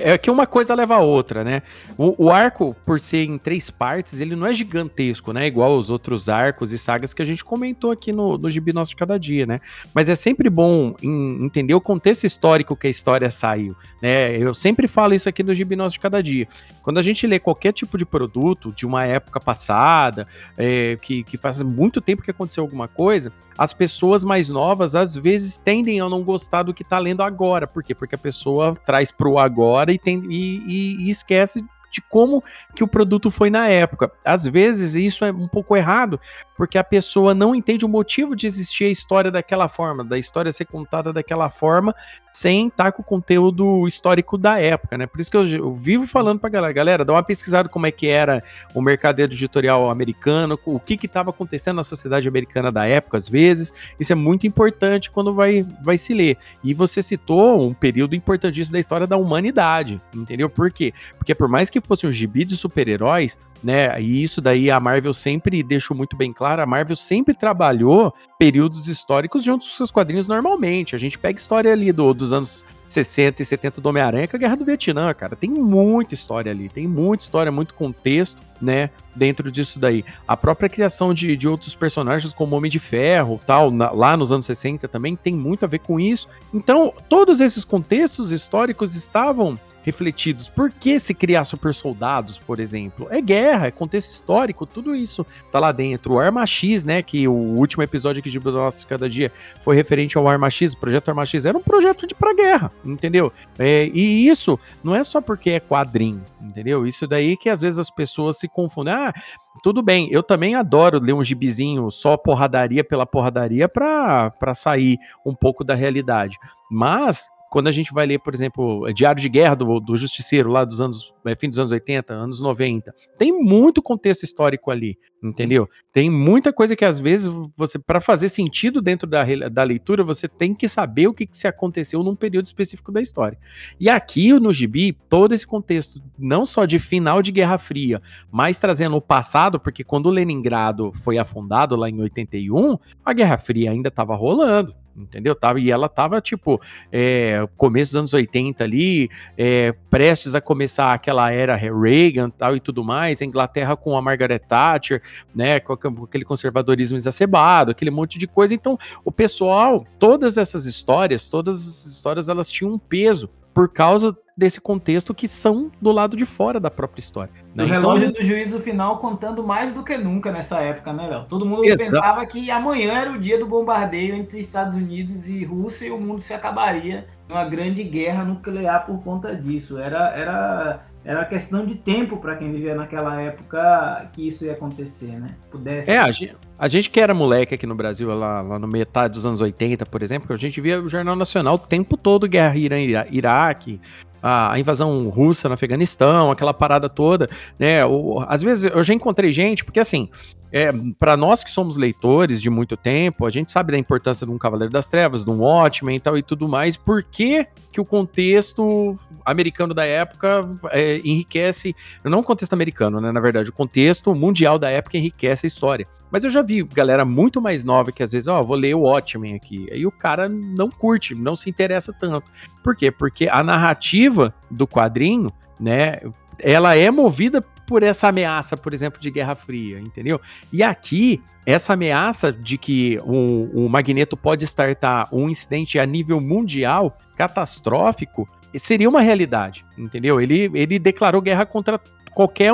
É que uma coisa leva a outra, né? O, o, arco, por ser em três partes, ele não é gigantesco, né? Igual os outros arcos e sagas que a gente comentou aqui no, no Gibi Nosso de Cada Dia, né? Mas é sempre bom entender o contexto histórico que a história saiu, né? Eu sempre falo isso aqui no Gibi Nosso de Cada Dia. Quando a gente lê qualquer tipo de produto de uma época passada, é, que, que faz muito tempo que aconteceu alguma coisa, as pessoas mais novas às vezes tendem a não gostar do que tá lendo agora agora. Por quê? Porque a pessoa traz pro agora e, tem, e, e, e esquece de como que o produto foi na época. Às vezes isso é um pouco errado, porque a pessoa não entende o motivo de existir a história daquela forma, da história ser contada daquela forma, sem estar com o conteúdo histórico da época, né? Por isso que eu, eu vivo falando pra galera, galera, dá uma pesquisada como é que era o mercado editorial americano, o que que estava acontecendo na sociedade americana da época, às vezes. Isso é muito importante quando vai, vai se ler. E você citou um período importantíssimo da história da humanidade, entendeu? Por quê? Porque por mais que fosse um gibi de super-heróis, né? E isso daí a Marvel sempre deixou muito bem claro, a Marvel sempre trabalhou períodos históricos junto com seus quadrinhos normalmente. A gente pega história ali do, dos anos 60 e 70 do Homem-Aranha com a Guerra do Vietnã, cara. Tem muita história ali, tem muita história, muito contexto, né, dentro disso daí. A própria criação de, de outros personagens como Homem de Ferro, tal, na, lá nos anos 60 também tem muito a ver com isso. Então, todos esses contextos históricos estavam refletidos. Por que se criar super soldados, por exemplo? É guerra, é contexto histórico, tudo isso tá lá dentro. O Arma X, né, que o último episódio aqui de Nossa Cada Dia foi referente ao Arma X, o projeto Arma X era um projeto de pra guerra, entendeu? É, e isso não é só porque é quadrinho, entendeu? Isso daí que às vezes as pessoas se confundem. Ah, tudo bem, eu também adoro ler um gibizinho só porradaria pela porradaria pra sair um pouco da realidade. Mas quando a gente vai ler, por exemplo, Diário de Guerra do, do Justiceiro, lá dos anos, é, fim dos anos 80, anos 90, tem muito contexto histórico ali, entendeu? Tem muita coisa que às vezes você, para fazer sentido dentro da, da leitura, você tem que saber o que, que se aconteceu num período específico da história. E aqui no Gibi, todo esse contexto, não só de final de Guerra Fria, mas trazendo o passado, porque quando o Leningrado foi afundado lá em 81, a Guerra Fria ainda estava rolando entendeu? Tava, e ela tava, tipo, é, começo dos anos 80 ali, é, prestes a começar aquela era Reagan tal e tudo mais, a Inglaterra com a Margaret Thatcher, né, com aquele conservadorismo exacerbado, aquele monte de coisa. Então, o pessoal, todas essas histórias, todas as histórias, elas tinham um peso por causa desse contexto que são do lado de fora da própria história. Né? O relógio então, do juízo final contando mais do que nunca nessa época, né, Léo? Todo mundo exato. pensava que amanhã era o dia do bombardeio entre Estados Unidos e Rússia e o mundo se acabaria uma grande guerra nuclear por conta disso. Era, era, era questão de tempo para quem vivia naquela época que isso ia acontecer, né? Pudesse. É, a gente, a gente que era moleque aqui no Brasil, lá, lá no metade dos anos 80, por exemplo, a gente via o Jornal Nacional o tempo todo guerra Irã-Iraque, a, invasão russa no Afeganistão, aquela parada toda, né? O, às vezes eu já encontrei gente, porque assim, é, para nós que somos leitores de muito tempo, a gente sabe da importância de um Cavaleiro das Trevas, de um Watchmen e tal e tudo mais, por que, que o contexto americano da época é, enriquece, não o contexto americano, né, na verdade, o contexto mundial da época enriquece a história. Mas eu já vi galera muito mais nova que às vezes, ó, oh, vou ler o Watchmen aqui. Aí o cara não curte, não se interessa tanto. Por quê? Porque a narrativa do quadrinho, né, ela é movida por essa ameaça, por exemplo, de Guerra Fria, entendeu? E aqui, essa ameaça de que o, o Magneto pode startar um incidente a nível mundial catastrófico seria uma realidade, entendeu? Ele, ele declarou guerra contra qualquer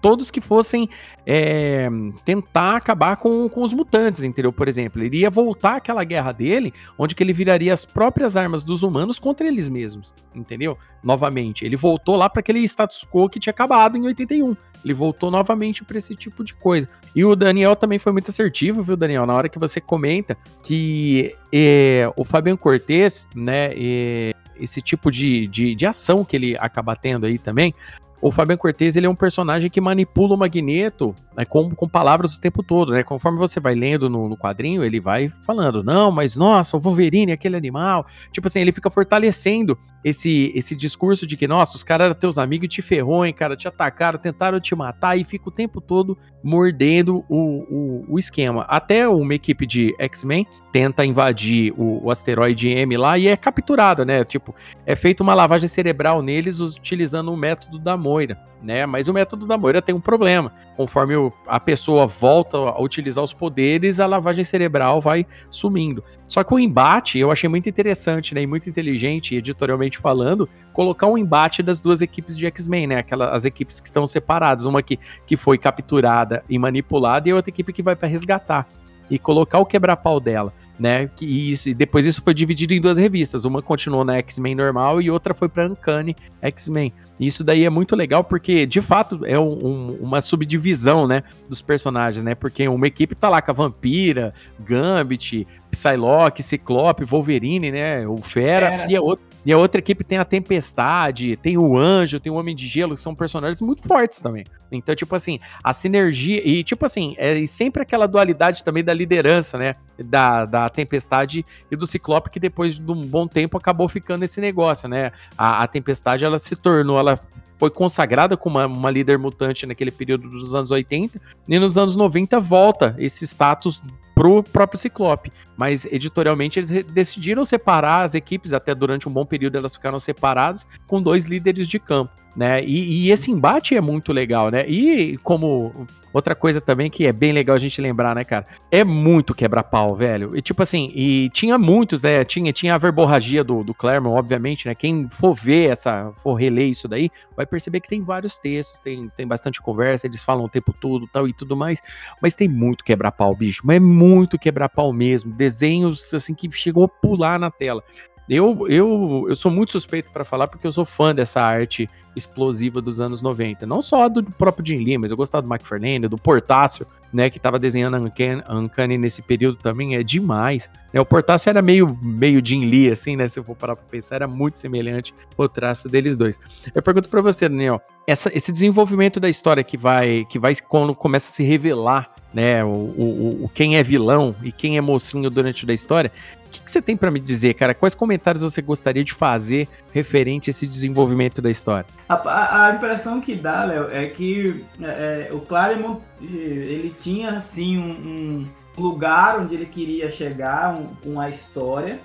todos que fossem é, tentar acabar com, com os mutantes, entendeu? Por exemplo, ele iria voltar àquela guerra dele, onde que ele viraria as próprias armas dos humanos contra eles mesmos, entendeu? Novamente, ele voltou lá para aquele status quo que tinha acabado em 81. Ele voltou novamente para esse tipo de coisa. E o Daniel também foi muito assertivo, viu, Daniel? Na hora que você comenta que é, o Fabian Cortez, né, é, esse tipo de, de, de, ação que ele acaba tendo aí também, o Fabian Cortez ele é um personagem que manipula o Magneto né, com, com palavras o tempo todo, né? Conforme você vai lendo no, no, quadrinho, ele vai falando, não, mas nossa, o Wolverine, aquele animal. Tipo assim, ele fica fortalecendo esse, esse discurso de que, nossa, os caras eram teus amigos e te ferrou, hein, cara, te atacaram, tentaram te matar e fica o tempo todo mordendo o, o, o esquema. Até uma equipe de X-Men tenta invadir o, o, asteroide M lá e é capturada, né? Tipo, é feita uma lavagem cerebral neles utilizando o método da Moira, né? Mas o método da Moira tem um problema. Conforme a pessoa volta a utilizar os poderes, a lavagem cerebral vai sumindo. Só que o embate eu achei muito interessante, né? E muito inteligente, editorialmente falando, colocar um embate das duas equipes de X-Men, né? Aquelas as equipes que estão separadas, uma que, que foi capturada e manipulada e outra equipe que vai para resgatar e colocar o quebra-pau dela né? Que isso, e depois isso foi dividido em duas revistas. Uma continuou na X-Men normal e outra foi para Uncanny X-Men. Isso daí é muito legal porque, de fato, é um, um, uma subdivisão, né, dos personagens, né? Porque uma equipe tá lá com a Vampira, Gambit, Psylocke, Ciclope, Wolverine, né? O Fera, Fera. e a outra e a outra equipe tem a Tempestade, tem o Anjo, tem o Homem de Gelo, que são personagens muito fortes também. Então, tipo assim, a sinergia. E, tipo assim, é sempre aquela dualidade também da liderança, né? Da, da Tempestade e do Ciclope, que depois de um bom tempo acabou ficando esse negócio, né? A, a Tempestade, ela se tornou, ela foi consagrada como uma, uma, líder mutante naquele período dos anos 80, e nos anos 90 volta esse status pro próprio Ciclope. Mas editorialmente eles decidiram separar as equipes, até durante um bom período elas ficaram separadas, com dois líderes de campo né? E, e, esse embate é muito legal, né? E como outra coisa também que é bem legal a gente lembrar, né, cara? É muito quebra-pau, velho. E tipo assim, e tinha muitos, né? Tinha, tinha a verborragia do, do Claremont, obviamente, né? Quem for ver essa, for reler isso daí, vai perceber que tem vários textos, tem, tem bastante conversa, eles falam o tempo todo tal e tudo mais. Mas tem muito quebra-pau, bicho. Mas é muito quebra-pau mesmo. Desenhos, assim, que chegou a pular na tela. Eu, eu, eu sou muito suspeito para falar porque eu sou fã dessa arte explosiva dos anos 90. Não só do próprio Jim Lee, mas eu gostava do Mike Fernandes, do Portácio, né, que estava desenhando a Uncanny, nesse período também, é demais. Né, o Portácio era meio, meio Jim Lee, assim, né, se eu for parar para pensar, era muito semelhante o traço deles dois. Eu pergunto para você, Daniel, essa, esse desenvolvimento da história que vai, que vai quando começa a se revelar né, o, o, o, quem é vilão e quem é mocinho durante a história, que, que você tem para me dizer, cara? Quais comentários você gostaria de fazer referente a esse desenvolvimento da história? A, a, a impressão que dá, Léo, é que é, é, o Claremont ele tinha assim um, um, lugar onde ele queria chegar um, com a história.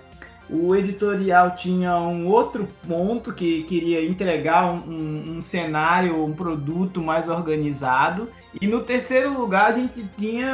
O editorial tinha um outro ponto que queria entregar um, um, cenário, um produto mais organizado. E no terceiro lugar a gente tinha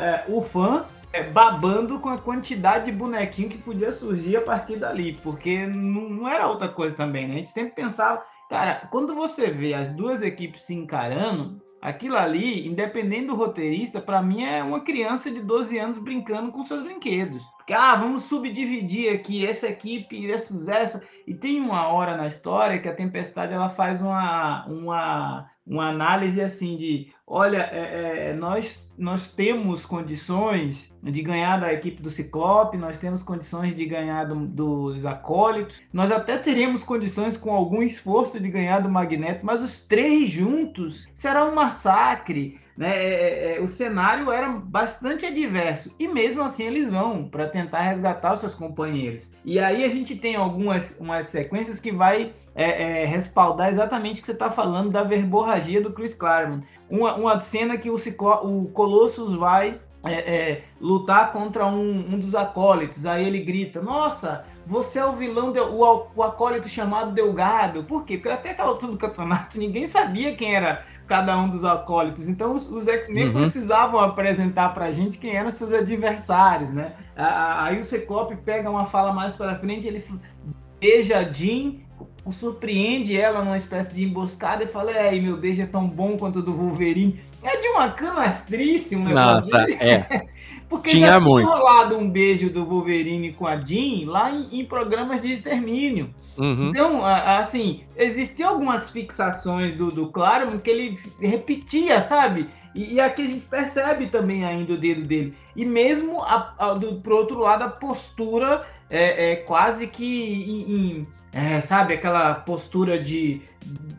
é, o fã é, babando com a quantidade de bonequinho que podia surgir a partir dali, porque não, não era outra coisa também, né? A gente sempre pensava, cara, quando você vê as duas equipes se encarando, aquilo ali, independente do roteirista, para mim é uma criança de 12 anos brincando com seus brinquedos. Porque, ah, vamos subdividir aqui essa equipe versus essa. E tem uma hora na história que a Tempestade ela faz uma, uma, uma análise assim de olha, é, é, nós, nós temos condições de ganhar da equipe do Ciclope, nós temos condições de ganhar do, dos Acólitos, nós até teremos condições com algum esforço de ganhar do Magneto, mas os três juntos será um massacre. Né? É, é, é o cenário era bastante adverso e mesmo assim eles vão para tentar resgatar os seus companheiros. E aí a gente tem algumas umas sequências que vai é, é, respaldar exatamente o que você está falando da verborragia do Chris Claremont. Uma, uma cena que o, Ciclo, o Colossus vai é, é, lutar contra um, um, dos acólitos. Aí ele grita: Nossa, você é o vilão, de, o, o acólito chamado Delgado. Por quê? Porque até aquela altura do campeonato ninguém sabia quem era cada um dos acólitos. Então os, os X-Men uhum. precisavam apresentar pra gente quem eram seus adversários, né? Aí o Ciclope pega uma fala mais para frente, ele beija Jean surpreende ela numa espécie de emboscada e fala: É, meu beijo é tão bom quanto o do Wolverine. É de uma canastrice um negócio. Nossa, é. Porque tinha já muito. rolado um beijo do Wolverine com a Jean lá em, em programas de extermínio. Uhum. Então, assim, existiam algumas fixações do, do Claremont que ele repetia, sabe? E, e, aqui a gente percebe também ainda o dedo dele. E mesmo, a, a, do, outro lado, a postura é, é quase que em, em é, sabe, aquela postura de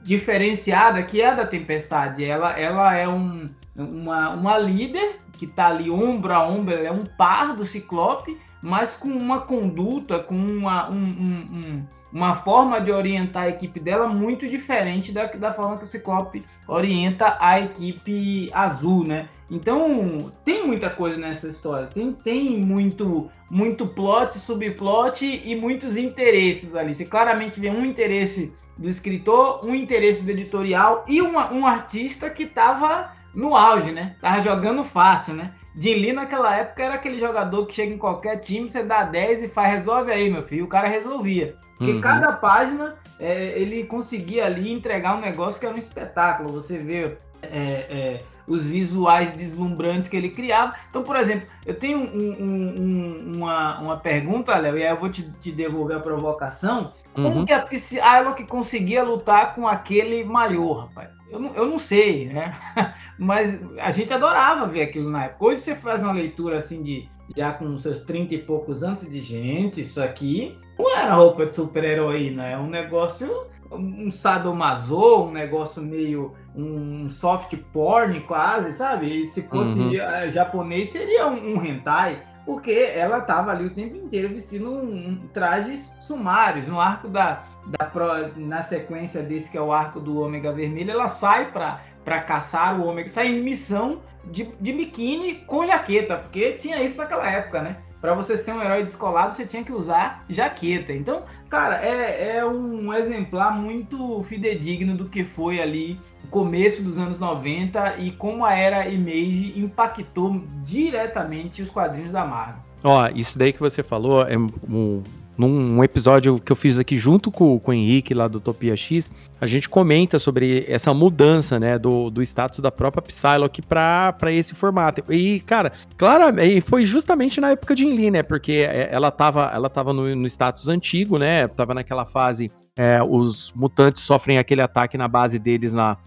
diferenciada que é da Tempestade. Ela, ela é um, uma, uma líder que está ali ombro a ombro, ela é um par do Ciclope, mas com uma conduta, com uma, um, um, um uma forma de orientar a equipe dela muito diferente da, da forma que o Ciclope orienta a equipe azul, né? Então, tem muita coisa nessa história. Tem, tem muito, muito plot, subplot e muitos interesses ali. Você claramente vê um interesse do escritor, um interesse do editorial e uma, um artista que estava no auge, né? Tava jogando fácil, né? Lee naquela época era aquele jogador que chega em qualquer time, você dá 10 e faz, resolve aí, meu filho. O cara resolvia. Porque uhum. cada página é, ele conseguia ali entregar um negócio que era um espetáculo. Você vê é, é, os visuais deslumbrantes que ele criava. Então, por exemplo, eu tenho um, um, um, uma, uma pergunta, Léo, e aí eu vou te, te devolver a provocação. Como uhum. que a Psylocke conseguia lutar com aquele maior, rapaz? Eu não, eu não sei, né? Mas a gente adorava ver aquilo na época. Hoje você faz uma leitura assim de já com seus 30 e poucos anos de gente, isso aqui não era roupa de super-heroína, é um negócio, um sadomaso, um negócio meio um soft porn quase, sabe? E se fosse uhum. japonês seria um, um hentai porque ela estava ali o tempo inteiro vestindo um, um, trajes sumários. No arco da, da na sequência desse que é o arco do Ômega Vermelho, ela sai para caçar o Ômega, sai em missão de, de biquíni com jaqueta, porque tinha isso naquela época, né? Para você ser um herói descolado, você tinha que usar jaqueta. Então, cara, é, é um exemplar muito fidedigno do que foi ali começo dos anos 90 e como a era Image impactou diretamente os quadrinhos da Marvel. Ó, isso daí que você falou é um, num episódio que eu fiz aqui junto com, com o Henrique lá do Topia X, a gente comenta sobre essa mudança, né, do, do status da própria Psylocke para esse formato. E, cara, claro, e foi justamente na época de Inli, né, porque é, ela tava, ela tava no, no status antigo, né, tava naquela fase, é, os mutantes sofrem aquele ataque na base deles na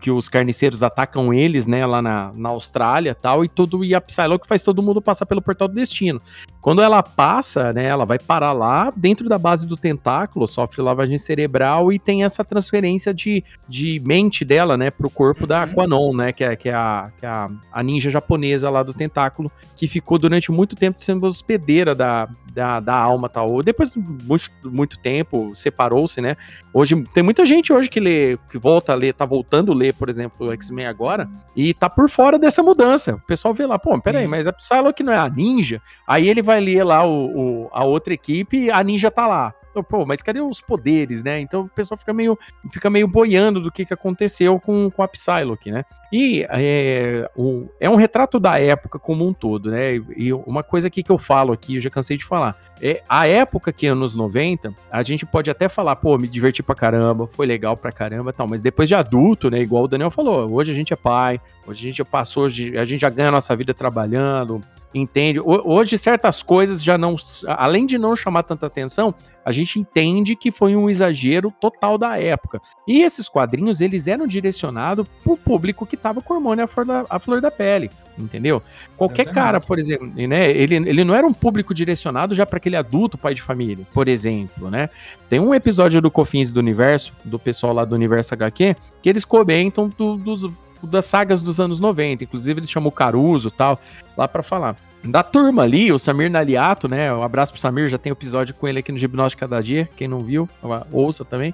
que os carniceiros atacam eles, né, lá na, na Austrália tal, e tudo, e a Psylocke faz todo mundo passar pelo portal do destino. Quando ela passa, né, ela vai parar lá dentro da base do tentáculo, sofre lavagem cerebral e tem essa transferência de, de mente dela, né, pro corpo uhum. da Aquanon, né, que é, que é, a, que é a, a ninja japonesa lá do tentáculo, que ficou durante muito tempo sendo hospedeira da, da, da alma tal. Depois de muito, muito tempo, separou-se, né? Hoje, tem muita gente hoje que lê, que volta a ler, tá voltando ler, por exemplo, o X-Men agora, e tá por fora dessa mudança. O pessoal vê lá, pô, peraí, mas a Psylocke não é a ninja? Aí ele vai vai ler lá o, o, a outra equipe e a ninja tá lá. Então, pô, mas cadê os poderes, né? Então o pessoal fica meio, fica meio boiando do que, que aconteceu com, com a Psylocke, né? E é, o, é um retrato da época como um todo, né? E uma coisa aqui que eu falo aqui, eu já cansei de falar, é a época que anos 90, a gente pode até falar, pô, me diverti pra caramba, foi legal pra caramba tal, mas depois de adulto, né? Igual o Daniel falou, hoje a gente é pai, hoje a gente já passou, a gente já ganha a nossa vida trabalhando, entende? Hoje certas coisas já não, além de não chamar tanta atenção, a gente entende que foi um exagero total da época. E esses quadrinhos, eles eram direcionados pro público que tava com hormônio à flor da, à flor da pele, entendeu? Qualquer é cara, por exemplo, né, ele, ele não era um público direcionado já para aquele adulto pai de família, por exemplo, né? Tem um episódio do Cofins do Universo, do pessoal lá do Universo HQ, que eles comentam do, dos das sagas dos anos 90. Inclusive, eles chamam o Caruso tal, lá para falar. Da turma ali, o Samir Naliato, né? Um abraço pro Samir, já tem episódio com ele aqui no Gibnóstico Cada Dia. Quem não viu, ouça também.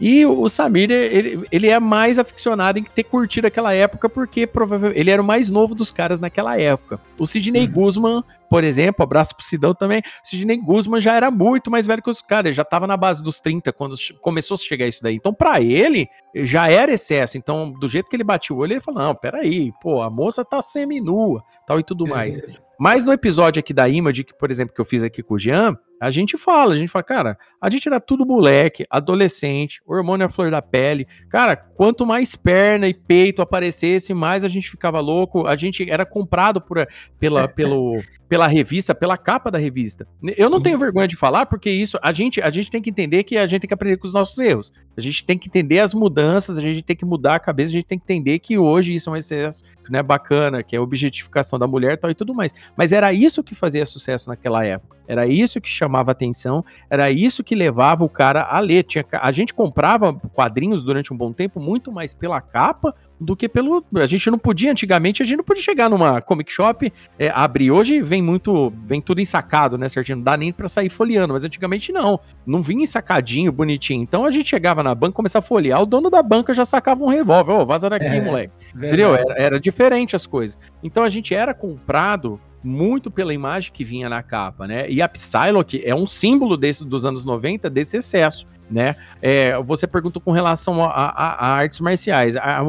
E o Samir, ele, ele é mais aficionado em ter curtido aquela época, porque provavelmente ele era o mais novo dos caras naquela época. O Sidney uhum. Guzman, por exemplo, abraço pro Sidão também. O Sidney Guzman já era muito mais velho que os caras, ele já tava na base dos 30 quando começou a chegar isso daí. Então, para ele, já era excesso. Então, do jeito que ele batia o olho, ele falou: não, peraí, pô, a moça tá semi-nua, tal e tudo mais. Mas no episódio aqui da Image, que, por exemplo, que eu fiz aqui com o Jean, a gente fala, a gente fala, cara, a gente era tudo moleque, adolescente, hormônio à flor da pele. Cara, quanto mais perna e peito aparecesse, mais a gente ficava louco. A gente era comprado por, pela, pelo, pela revista, pela capa da revista. Eu não tenho vergonha de falar, porque isso, a gente, a gente tem que entender que a gente tem que aprender com os nossos erros. A gente tem que entender as mudanças, a gente tem que mudar a cabeça, a gente tem que entender que hoje isso é um excesso que não é bacana, que é objetificação da mulher tal, e tudo mais. Mas era isso que fazia sucesso naquela época. Era isso que chamava atenção, era isso que levava o cara a ler. Tinha, a gente comprava quadrinhos durante um bom tempo muito mais pela capa do que pelo. A gente não podia, antigamente, a gente não podia chegar numa comic shop, é, abrir. Hoje vem muito. Vem tudo ensacado, né, certinho? Não dá nem pra sair folheando, mas antigamente não. Não vinha ensacadinho, bonitinho. Então a gente chegava na banca, começava a folhear, o dono da banca já sacava um revólver. Ô, oh, vaza daqui, é, moleque. Verdade. Entendeu? Era, era diferente as coisas. Então a gente era comprado muito pela imagem que vinha na capa, né? E a Psylocke é um símbolo desse, dos anos 90 desse excesso, né? É, você perguntou com relação a, a, a artes marciais. A,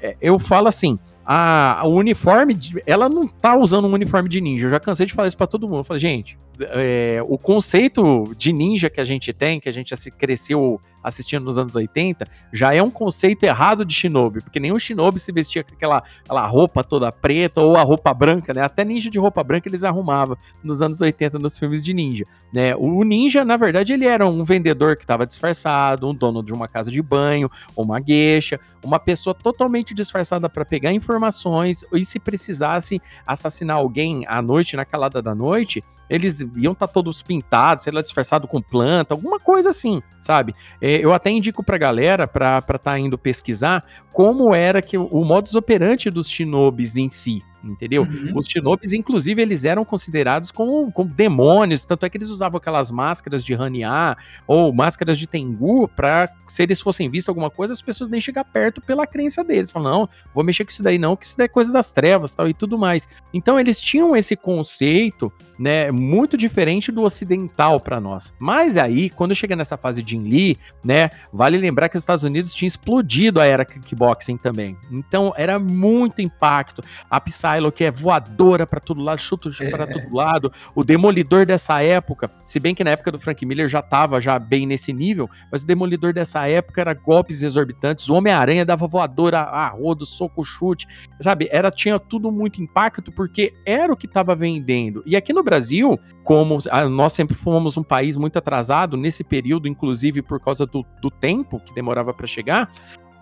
é, eu falo assim, a, a uniforme, ela não tá usando um uniforme de ninja. Eu já cansei de falar isso para todo mundo. Eu falei, gente, é, o conceito de ninja que a gente tem, que a gente cresceu assistindo nos anos 80, já é um conceito errado de shinobi, porque nenhum shinobi se vestia com aquela, aquela roupa toda preta ou a roupa branca, né? Até ninja de roupa branca eles arrumavam nos anos 80 nos filmes de ninja, né? O ninja, na verdade, ele era um vendedor que estava disfarçado, um dono de uma casa de banho, uma gueixa, uma pessoa totalmente disfarçada para pegar informações e se precisasse assassinar alguém à noite, na calada da noite, eles iam estar tá todos pintados, sei lá, disfarçado com planta, alguma coisa assim, sabe? É, eu até indico pra galera, pra estar tá indo pesquisar, como era que o modus operandi dos shinobis em si, entendeu? Uhum. Os shinobis, inclusive, eles eram considerados como, como demônios, tanto é que eles usavam aquelas máscaras de Hania ou máscaras de Tengu para se eles fossem vistos alguma coisa, as pessoas nem chegar perto pela crença deles. Falam, não, vou mexer com isso daí não, que isso daí é coisa das trevas tal e tudo mais. Então eles tinham esse conceito, né, muito diferente do ocidental para nós. Mas aí, quando chega nessa fase de Jin Lee, né, vale lembrar que os Estados Unidos tinha explodido a era kickboxing também. Então era muito impacto. A Psy que é voadora para todo lado, chuta é. para todo lado. O Demolidor dessa época, se bem que na época do Frank Miller já tava já bem nesse nível, mas o Demolidor dessa época era golpes exorbitantes. O Homem-Aranha dava voadora a rodo, soco, chute, sabe? Era tinha tudo muito impacto porque era o que estava vendendo. E aqui no Brasil, como nós sempre fomos um país muito atrasado nesse período, inclusive por causa do, do tempo que demorava para chegar,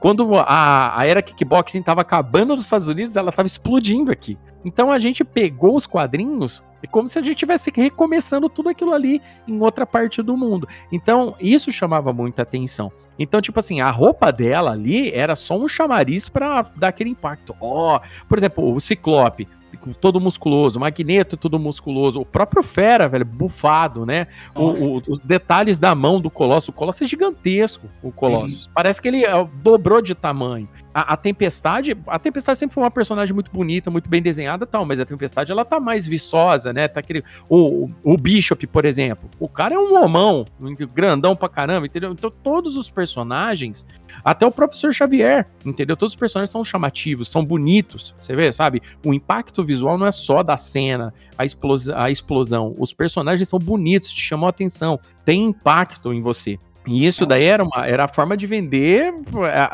quando a, a era kickboxing estava acabando nos Estados Unidos, ela estava explodindo aqui. Então a gente pegou os quadrinhos é como se a gente estivesse recomeçando tudo aquilo ali em outra parte do mundo. Então, isso chamava muita atenção. Então, tipo assim, a roupa dela ali era só um chamariz para dar aquele impacto. Ó, oh, por exemplo, o Ciclope todo musculoso, Magneto todo musculoso, o próprio Fera, velho, bufado, né? O, o, os detalhes da mão do Colosso, o Colosso é gigantesco, o Colosso. Parece que ele uh, dobrou de tamanho. A, a, Tempestade, a Tempestade sempre foi uma personagem muito bonita, muito bem desenhada tal, mas a Tempestade ela tá mais viçosa, né? Tá aquele, o, o Bishop, por exemplo, o cara é um homão, grandão pra caramba, entendeu? Então todos os personagens, até o Professor Xavier, entendeu? Todos os personagens são chamativos, são bonitos, você vê, sabe? O impacto visual não é só da cena, a, explosão, a explosão. Os personagens são bonitos, te chamam a atenção, tem impacto em você. E isso daí era, uma, era a forma de vender,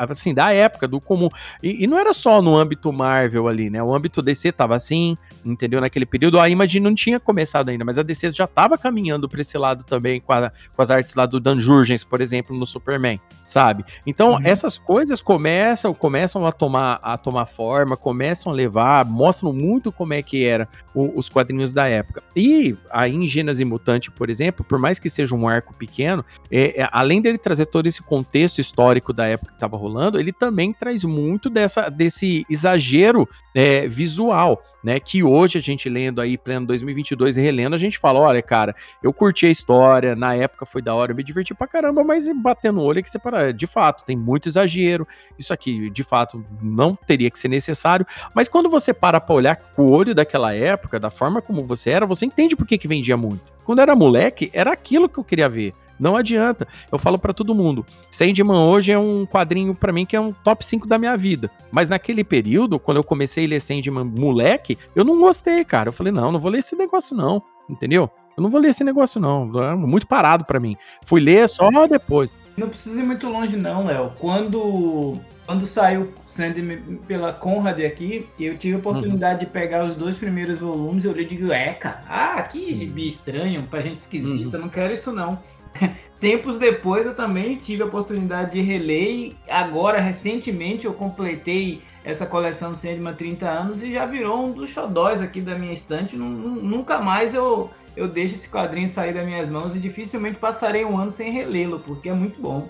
assim, da época, do comum. E, e, não era só no âmbito Marvel ali, né? O âmbito DC tava assim, entendeu? Naquele período, a Imagine não tinha começado ainda, mas a DC já tava caminhando para esse lado também, com, a, com, as artes lá do Dan Jurgens, por exemplo, no Superman, sabe? Então, uhum. essas coisas começam começam a tomar, a tomar forma, começam a levar, mostram muito como é que era o, os quadrinhos da época. E aí, em Gênesis Mutante, por exemplo, por mais que seja um arco pequeno, é, é além dele trazer todo esse contexto histórico da época que estava rolando, ele também traz muito dessa, desse exagero é, visual, né? Que hoje a gente lendo aí, pleno 2022 e relendo, a gente fala: olha, cara, eu curti a história, na época foi da hora, eu me diverti pra caramba, mas batendo o olho é que você para, de fato, tem muito exagero, isso aqui, de fato, não teria que ser necessário, mas quando você para pra olhar com o olho daquela época, da forma como você era, você entende por que, que vendia muito. Quando era moleque, era aquilo que eu queria ver. Não adianta. Eu falo para todo mundo. Sandman hoje é um quadrinho para mim que é um top 5 da minha vida. Mas naquele período, quando eu comecei a ler Sandman moleque, eu não gostei, cara. Eu falei, não, não vou ler esse negócio não. Entendeu? Eu não vou ler esse negócio não. É muito parado para mim. Fui ler só depois. Não precisa ir muito longe não, Léo. Quando quando saiu Sandman pela Conrad aqui, eu tive a oportunidade uhum. de pegar os dois primeiros volumes, eu li e digo, é, cara, ah, que gibi estranho, pra gente esquisita, uhum. não quero isso não. Tempos depois eu também tive a oportunidade de reler e agora, recentemente, eu completei essa coleção Sandman 30 anos e já virou um dos xodóis aqui da minha estante. Nunca mais eu, eu deixo esse quadrinho sair das minhas mãos e dificilmente passarei um ano sem relê-lo, porque é muito bom.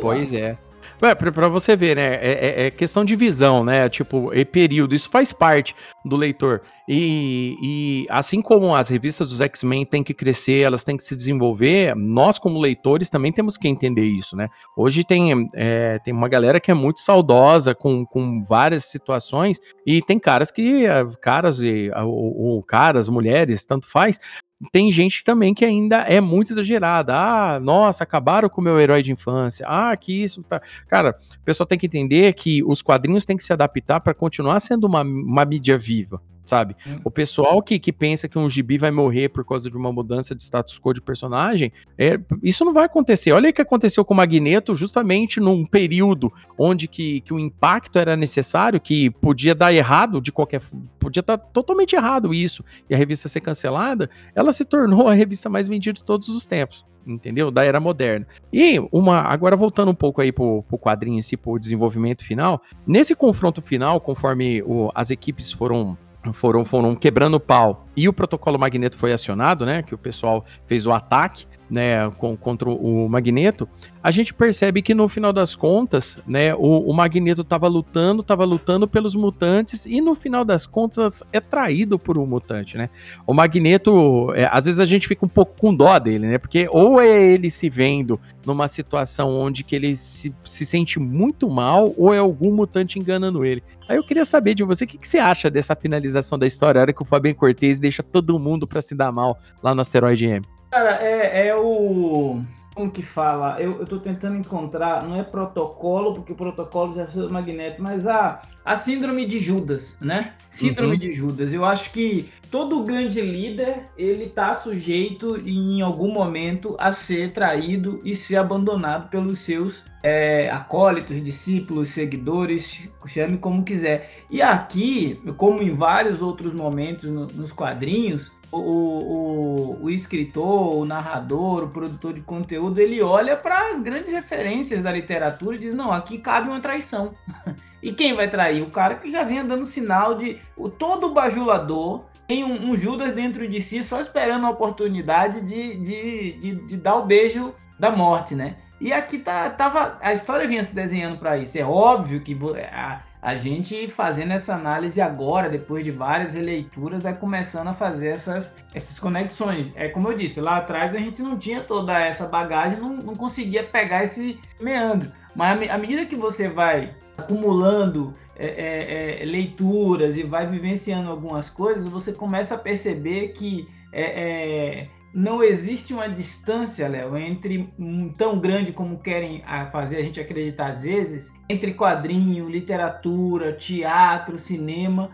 Pois é. É, pra, você ver, né? É, é, é, questão de visão, né? Tipo, e período. Isso faz parte do leitor. E, e assim como as revistas dos X-Men têm que crescer, elas têm que se desenvolver, nós, como leitores, também temos que entender isso, né? Hoje tem, é, tem uma galera que é muito saudosa com, com várias situações, e tem caras que. Caras e, ou, ou caras, mulheres, tanto faz, tem gente também que ainda é muito exagerada. Ah, nossa, acabaram com o meu herói de infância. Ah, que isso tá. Cara, o pessoal tem que entender que os quadrinhos têm que se adaptar para continuar sendo uma, uma mídia viva vivent. Sabe? Hum. O pessoal que, que pensa que um gibi vai morrer por causa de uma mudança de status quo de personagem, é, isso não vai acontecer. Olha o que aconteceu com o Magneto justamente num período onde que, que o impacto era necessário, que podia dar errado de qualquer... Podia estar totalmente errado isso, e a revista ser cancelada, ela se tornou a revista mais vendida de todos os tempos entendeu? Da era moderna. E uma, agora voltando um pouco aí pro, pro quadrinho em si, pro desenvolvimento final, nesse confronto final, conforme o, as equipes foram foram, foram quebrando o pau e o protocolo Magneto foi acionado, né? Que o pessoal fez o ataque né, com, contra o Magneto, a gente percebe que no final das contas, né, o, o Magneto estava lutando, estava lutando pelos mutantes e no final das contas é traído por um mutante, né? O Magneto, é, às vezes a gente fica um pouco com dó dele, né? Porque ou é ele se vendo numa situação onde que ele se, se sente muito mal ou é algum mutante enganando ele. Aí eu queria saber de você, o que, que você acha dessa finalização da história, a hora que o Fabien Cortez deixa todo mundo para se dar mal lá no Asteroide M? Cara, é, é o. Como que fala? Eu, eu tô tentando encontrar, não é protocolo, porque o protocolo já foi Magneto, mas a, a síndrome de Judas, né? Síndrome uhum. de Judas. Eu acho que todo grande líder, ele tá sujeito em algum momento a ser traído e ser abandonado pelos seus é, acólitos, discípulos, seguidores, chame como quiser. E aqui, como em vários outros momentos no, nos quadrinhos, o, o, o, escritor, o narrador, o produtor de conteúdo, ele olha para as grandes referências da literatura e diz: não, aqui cabe uma traição. e quem vai trair? O cara que já vinha dando sinal de. O, todo bajulador tem um, um, Judas dentro de si só esperando a oportunidade de, de, de, de dar o beijo da morte, né? E aqui tá, tava, a história vinha se desenhando para isso. É óbvio que a, a gente fazendo essa análise agora, depois de várias releituras, é começando a fazer essas, essas conexões. É como eu disse, lá atrás a gente não tinha toda essa bagagem, não, não conseguia pegar esse, esse meandro. Mas à medida que você vai acumulando é, é, é, leituras e vai vivenciando algumas coisas, você começa a perceber que é, é não existe uma distância, Léo, entre tão grande como querem fazer a gente acreditar às vezes, entre quadrinho, literatura, teatro, cinema.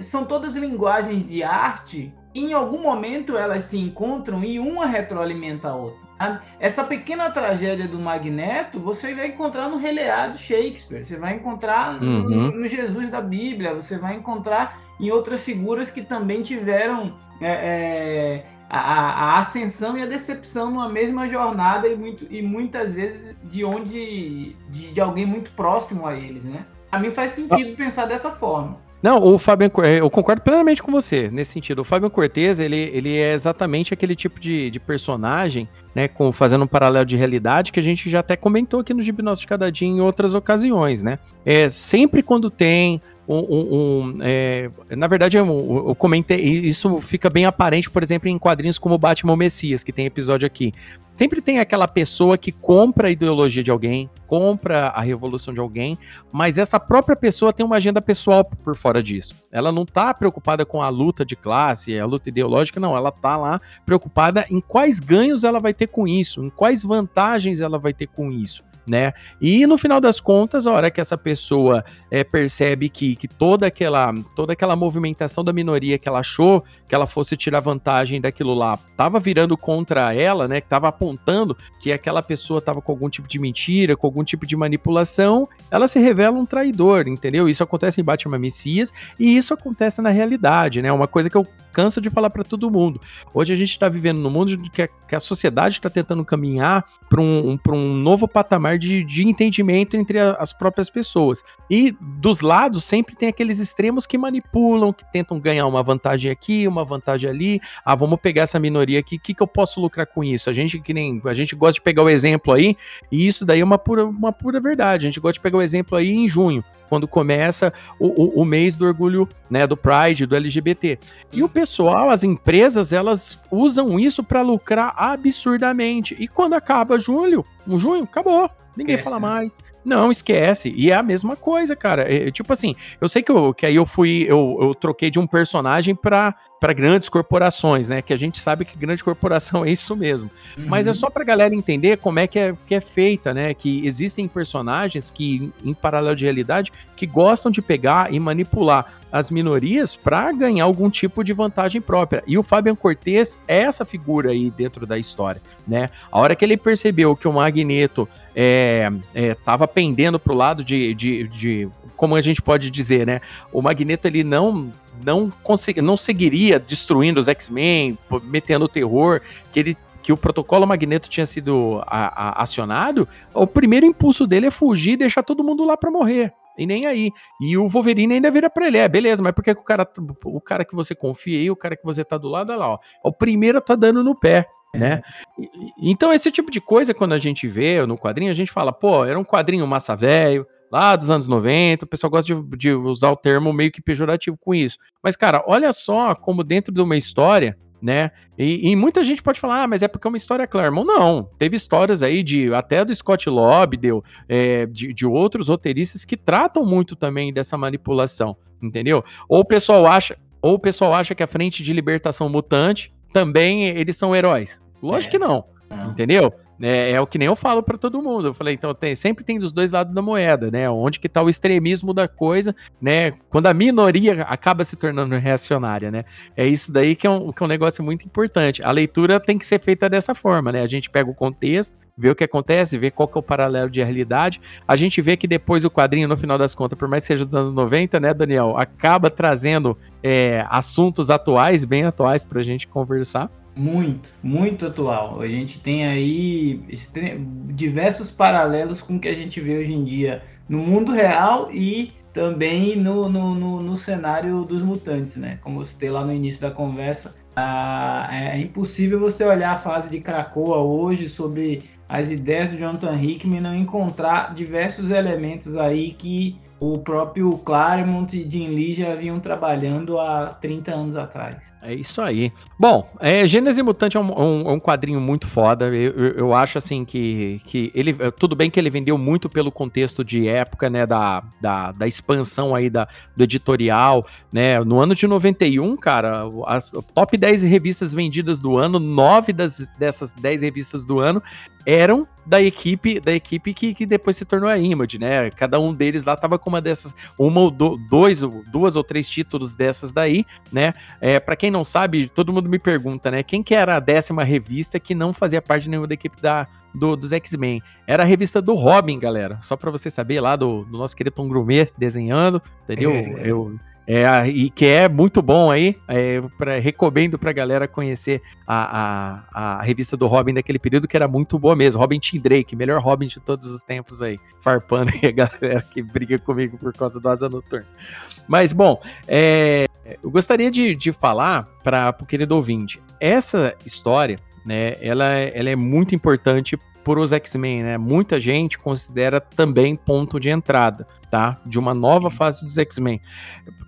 São todas linguagens de arte e em algum momento elas se encontram e uma retroalimenta a outra. Essa pequena tragédia do Magneto você vai encontrar no releado Shakespeare, você vai encontrar no, uhum. no, Jesus da Bíblia, você vai encontrar em outras figuras que também tiveram é, é, a, a, ascensão e a decepção numa mesma jornada e, muito, e muitas vezes de onde de, de alguém muito próximo a eles, né? A mim faz sentido ah. pensar dessa forma. Não, o Fábio, eu concordo plenamente com você nesse sentido. O Fábio Cortez, ele, ele é exatamente aquele tipo de, de personagem, né, com, fazendo um paralelo de realidade que a gente já até comentou aqui no Gibnóstico de Cada Dia em outras ocasiões, né? É, sempre quando tem um, um, um é, na verdade, eu, eu, comentei, isso fica bem aparente, por exemplo, em quadrinhos como Batman Messias, que tem episódio aqui. Sempre tem aquela pessoa que compra a ideologia de alguém, compra a revolução de alguém, mas essa própria pessoa tem uma agenda pessoal por fora disso. Ela não tá preocupada com a luta de classe, a luta ideológica, não. Ela tá lá preocupada em quais ganhos ela vai ter com isso, em quais vantagens ela vai ter com isso né? E no final das contas, a hora que essa pessoa é, percebe que, que toda aquela toda aquela movimentação da minoria que ela achou que ela fosse tirar vantagem daquilo lá, tava virando contra ela, né? Que tava apontando que aquela pessoa tava com algum tipo de mentira, com algum tipo de manipulação, ela se revela um traidor, entendeu? Isso acontece em Batman Messias e isso acontece na realidade, né? Uma coisa que eu canso de falar para todo mundo. Hoje a gente está vivendo num mundo que a, que a sociedade está tentando caminhar para um, um, um novo patamar de, de entendimento entre a, as próprias pessoas. E dos lados sempre tem aqueles extremos que manipulam, que tentam ganhar uma vantagem aqui, uma vantagem ali. Ah, vamos pegar essa minoria aqui, o que, que eu posso lucrar com isso? A gente que nem a gente gosta de pegar o exemplo aí, e isso daí é uma pura, uma pura verdade. A gente gosta de pegar o exemplo aí em junho quando começa o, o, o, mês do orgulho, né, do Pride, do LGBT. E o pessoal, as empresas, elas usam isso para lucrar absurdamente. E quando acaba julho, um junho, acabou. Ninguém esquece, fala né? mais. Não, esquece. E é a mesma coisa, cara. É, tipo assim, eu sei que, eu, que aí eu fui, eu, eu troquei de um personagem para grandes corporações, né? Que a gente sabe que grande corporação é isso mesmo. Uhum. Mas é só pra galera entender como é que é, que é feita, né? Que existem personagens que, em paralelo de realidade, que gostam de pegar e manipular as minorias para ganhar algum tipo de vantagem própria. E o Fabian Cortez é essa figura aí dentro da história, né? A hora que ele percebeu que o Magneto é, é, tava pendendo pro lado de, de, de, como a gente pode dizer, né? O Magneto ele não não consegui, não seguiria destruindo os X-Men, metendo terror, que ele que o protocolo Magneto tinha sido a, a, acionado, o primeiro impulso dele é fugir e deixar todo mundo lá para morrer. E nem aí. E o Wolverine ainda vira pra ele. É, beleza, mas por que o cara, o cara que você confia aí, o cara que você tá do lado, olha lá, ó. O primeiro tá dando no pé né? É. Então, esse tipo de coisa, quando a gente vê no quadrinho, a gente fala, pô, era um quadrinho massa velho, lá dos anos 90, o pessoal gosta de, de, usar o termo meio que pejorativo com isso. Mas, cara, olha só como dentro de uma história, né? E, e muita gente pode falar, ah, mas é porque é uma história Claremont. Não, teve histórias aí de até do Scott Lobdell, é, de, de outros roteiristas que tratam muito também dessa manipulação, entendeu? Ou o pessoal acha, ou o pessoal acha que a frente de libertação mutante também eles são heróis. Lógico é. que não, não. entendeu? É, é, o que nem eu falo para todo mundo. Eu falei, então tem, sempre tem dos dois lados da moeda, né? Onde que tá o extremismo da coisa, né? Quando a minoria acaba se tornando reacionária, né? É isso daí que é, um, que é um negócio muito importante. A leitura tem que ser feita dessa forma, né? A gente pega o contexto, vê o que acontece, vê qual que é o paralelo de realidade. A gente vê que depois o quadrinho, no final das contas, por mais que seja dos anos 90, né, Daniel, acaba trazendo é, assuntos atuais, bem atuais pra gente conversar. Muito, muito atual. A gente tem aí diversos paralelos com o que a gente vê hoje em dia no mundo real e também no, no, no, no cenário dos mutantes, né? Como eu citei lá no início da conversa, é impossível você olhar a fase de Krakoa hoje sobre as ideias do Jonathan Hickman não encontrar diversos elementos aí que o próprio Claremont e Jim Lee já vinham trabalhando há 30 anos atrás. É isso aí. Bom, é, Gênese Mutante é um, um, um, quadrinho muito foda. Eu, eu, eu, acho assim que, que ele. Tudo bem que ele vendeu muito pelo contexto de época, né? Da, da, da expansão aí da, do editorial, né? No ano de 91, cara, as top 10 revistas vendidas do ano, nove das, dessas 10 revistas do ano eram da equipe da equipe que, que depois se tornou a Image, né? Cada um deles lá tava com uma dessas, uma ou do, dois, duas ou três títulos dessas daí, né? É, para quem não sabe, todo mundo me pergunta, né? Quem que era a décima revista que não fazia parte nenhuma da equipe da, do, dos X-Men? Era a revista do Robin, galera. Só para você saber lá do, do nosso querido Tom Grumet desenhando, entendeu? É. Eu É, e que é muito bom aí, é, pra, recomendo pra galera conhecer a, a, a, revista do Robin daquele período, que era muito boa mesmo. Robin Tim Drake, melhor Robin de todos os tempos aí. Farpando aí a galera que briga comigo por causa do Asa Noturna. Mas, bom, é, eu gostaria de, de falar para o querido ouvinte. Essa história, né, ela, ela é muito importante por os X-Men, né? Muita gente considera também ponto de entrada, tá? De uma nova fase dos X-Men.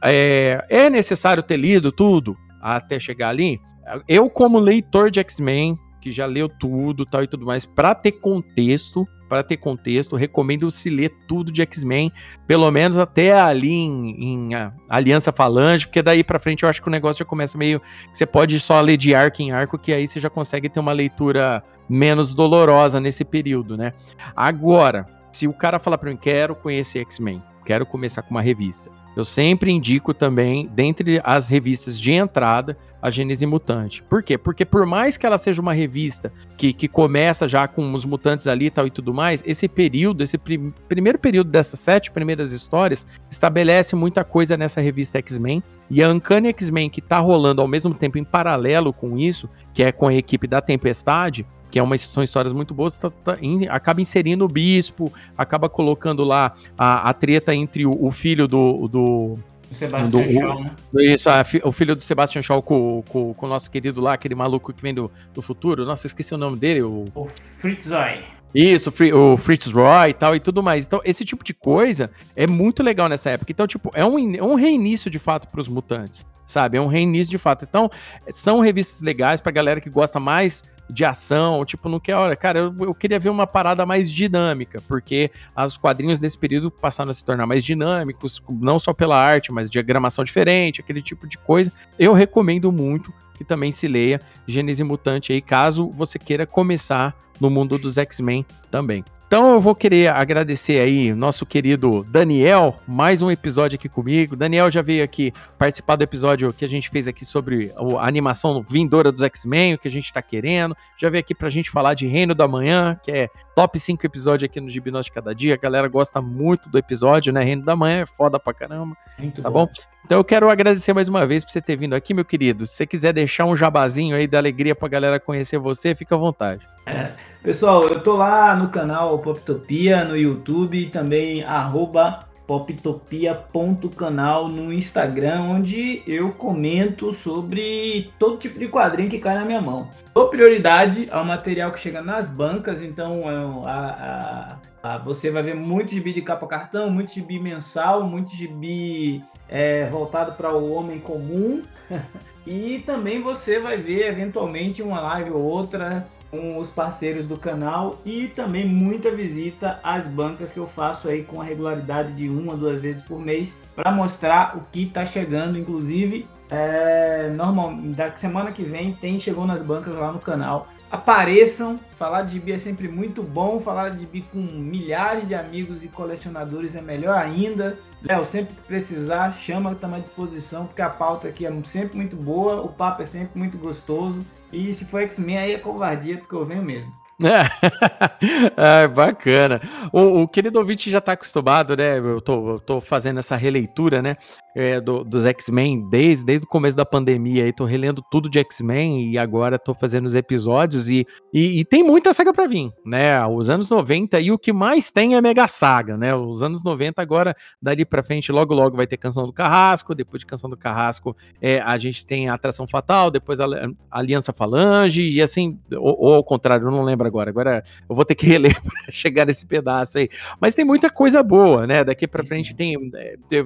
É, é necessário ter lido tudo até chegar ali? Eu, como leitor de X-Men, que já leu tudo tal e tudo mais, para ter contexto, para ter contexto, recomendo se ler tudo de X-Men, pelo menos até ali em, em Aliança Falange, porque daí para frente eu acho que o negócio já começa meio. Você pode só ler de arco em arco, que aí você já consegue ter uma leitura menos dolorosa nesse período, né? Agora, se o cara falar para mim, quero conhecer X-Men, quero começar com uma revista. Eu sempre indico também, dentre as revistas de entrada, a Gênese Mutante. Por quê? Porque por mais que ela seja uma revista que, que começa já com os mutantes ali e tal e tudo mais, esse período, esse prim primeiro período dessas sete primeiras histórias, estabelece muita coisa nessa revista X-Men. E a Uncanny X-Men, que tá rolando ao mesmo tempo em paralelo com isso, que é com a equipe da Tempestade, que é uma, são histórias muito boas, tá, tá, in, acaba inserindo o bispo, acaba colocando lá a, a treta entre o, o filho do, do Sebastian do, Shaw, né? Isso, a, o filho do Sebastian Shaw com, com, com, o nosso querido lá, aquele maluco que vem do, do futuro. Nossa, esqueci o nome dele. O, o Fritz Roy. Isso, o Fritz Roy e tal e tudo mais. Então, esse tipo de coisa é muito legal nessa época. Então, tipo, é um, é um reinício de fato para os mutantes, sabe? É um reinício de fato. Então, são revistas legais pra galera que gosta mais de ação, tipo, não quer, olha, cara, eu, eu, queria ver uma parada mais dinâmica, porque os quadrinhos nesse período passaram a se tornar mais dinâmicos, não só pela arte, mas diagramação diferente, aquele tipo de coisa. Eu recomendo muito que também se leia Gênese Mutante aí, caso você queira começar no mundo dos X-Men também. Então eu vou querer agradecer aí nosso querido Daniel, mais um episódio aqui comigo. Daniel já veio aqui participar do episódio que a gente fez aqui sobre a animação vindoura dos X-Men, o que a gente tá querendo. Já veio aqui pra gente falar de Reino da Manhã, que é top 5 episódio aqui no de Cada Dia. A galera gosta muito do episódio, né? Reino da Manhã é foda pra caramba. Muito tá bom? bom? Então eu quero agradecer mais uma vez por você ter vindo aqui, meu querido. Se você quiser deixar um jabazinho aí da alegria pra galera conhecer você, fica à vontade. É. Pessoal, eu tô lá no canal Poptopia no YouTube e também arroba poptopia.canal no Instagram, onde eu comento sobre todo tipo de quadrinho que cai na minha mão. Dou prioridade ao material que chega nas bancas, então é a, a, a, você vai ver muito gibi de capa cartão, muito gibi mensal, muito gibi é, voltado para o homem comum. e também você vai ver eventualmente uma live ou outra com os parceiros do canal e também muita visita às bancas que eu faço aí com a regularidade de uma, duas vezes por mês para mostrar o que está chegando, inclusive é, normal, da semana que vem tem chegou nas bancas lá no canal. Apareçam, falar de gibi é sempre muito bom, falar de gibi com milhares de amigos e colecionadores é melhor ainda. Léo, sempre que precisar, chama estamos à disposição, porque a pauta aqui é sempre muito boa, o papo é sempre muito gostoso. E se for X-Men, aí é covardia, porque eu venho mesmo. é, bacana. O, o, querido ouvinte já está acostumado, né? Eu tô, eu tô fazendo essa releitura, né? É, do, dos X-Men desde, desde o começo da pandemia. Tô relendo tudo de X-Men e agora tô fazendo os episódios. E, e, e, tem muita saga pra vir, né? Os anos 90 e o que mais tem é Mega Saga, né? Os anos 90 agora, dali pra frente, logo logo vai ter Canção do Carrasco. Depois de Canção do Carrasco, é, a gente tem a Atração Fatal. Depois a, a Aliança Falange. E assim, ou, ou, ao contrário, eu não lembro agora. Agora eu vou ter que reler pra chegar nesse pedaço aí. Mas tem muita coisa boa, né? Daqui pra frente tem, é, tem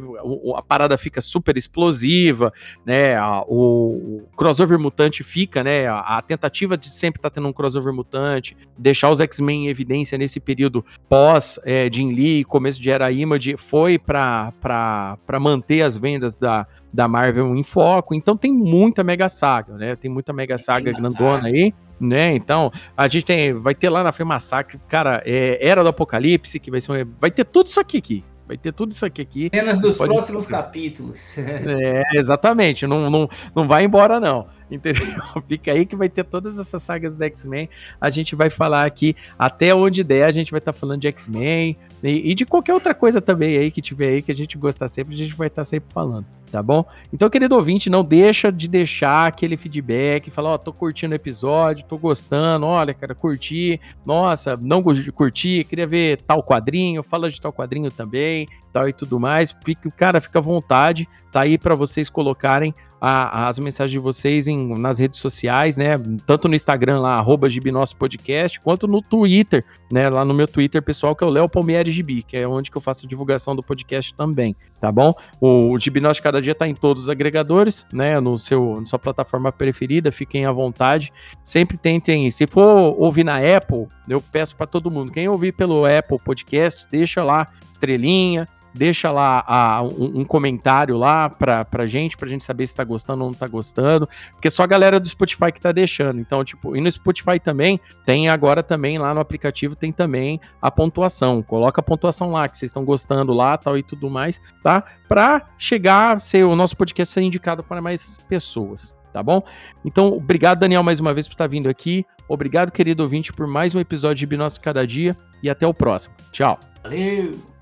a parada fica super explosiva, né? A, o, o, crossover mutante fica, né? A, a tentativa de sempre estar tá tendo um crossover mutante, deixar os X-Men em evidência nesse período pós é, Jim Lee, começo de Era Image, foi para manter as vendas da, da Marvel em foco. Então tem muita mega saga, né? Tem muita mega saga grandona aí né? Então, a gente tem, vai ter lá na Massacre, cara, é, Era do Apocalipse, que vai ser, vai ter tudo isso aqui, aqui. Vai ter tudo isso aqui. aqui Cenas dos próximos capítulos. É, exatamente. Não, não, não vai embora, não. Entendeu? Fica aí que vai ter todas essas sagas do X-Men. A gente vai falar aqui até onde der, a gente vai estar tá falando de X-Men e, e, de qualquer outra coisa também aí que tiver aí que a gente gostar sempre, a gente vai estar tá sempre falando, tá bom? Então, querido ouvinte, não deixa de deixar aquele feedback, falar, ó, oh, tô curtindo o episódio, tô gostando, olha, cara, curti, nossa, não curti, queria ver tal quadrinho, fala de tal quadrinho também, tal e tudo mais. Fica, cara, fica à vontade, tá aí para vocês colocarem a, as mensagens de vocês em, nas redes sociais, né? Tanto no Instagram lá, arroba Podcast, quanto no Twitter, né? Lá no meu Twitter pessoal, que é o Léo Palmieri Gibi, que é onde que eu faço divulgação do podcast também, tá bom? O, o Cada Dia tá em todos os agregadores, né? No seu, na sua plataforma preferida, fiquem à vontade. Sempre tentem, se for ouvir na Apple, eu peço para todo mundo, quem ouvir pelo Apple Podcast, deixa lá estrelinha, deixa lá a, um, um, comentário lá pra, pra gente, pra gente saber se tá gostando ou não tá gostando, porque só a galera do Spotify que tá deixando. Então, tipo, e no Spotify também, tem agora também lá no aplicativo, tem também a pontuação. Coloca a pontuação lá, que vocês estão gostando lá, tal e tudo mais, tá? Pra chegar, ser o nosso podcast ser indicado para mais pessoas. Tá bom? Então, obrigado, Daniel, mais uma vez por estar vindo aqui. Obrigado, querido ouvinte, por mais um episódio de Binócio Cada Dia. E até o próximo. Tchau. Valeu!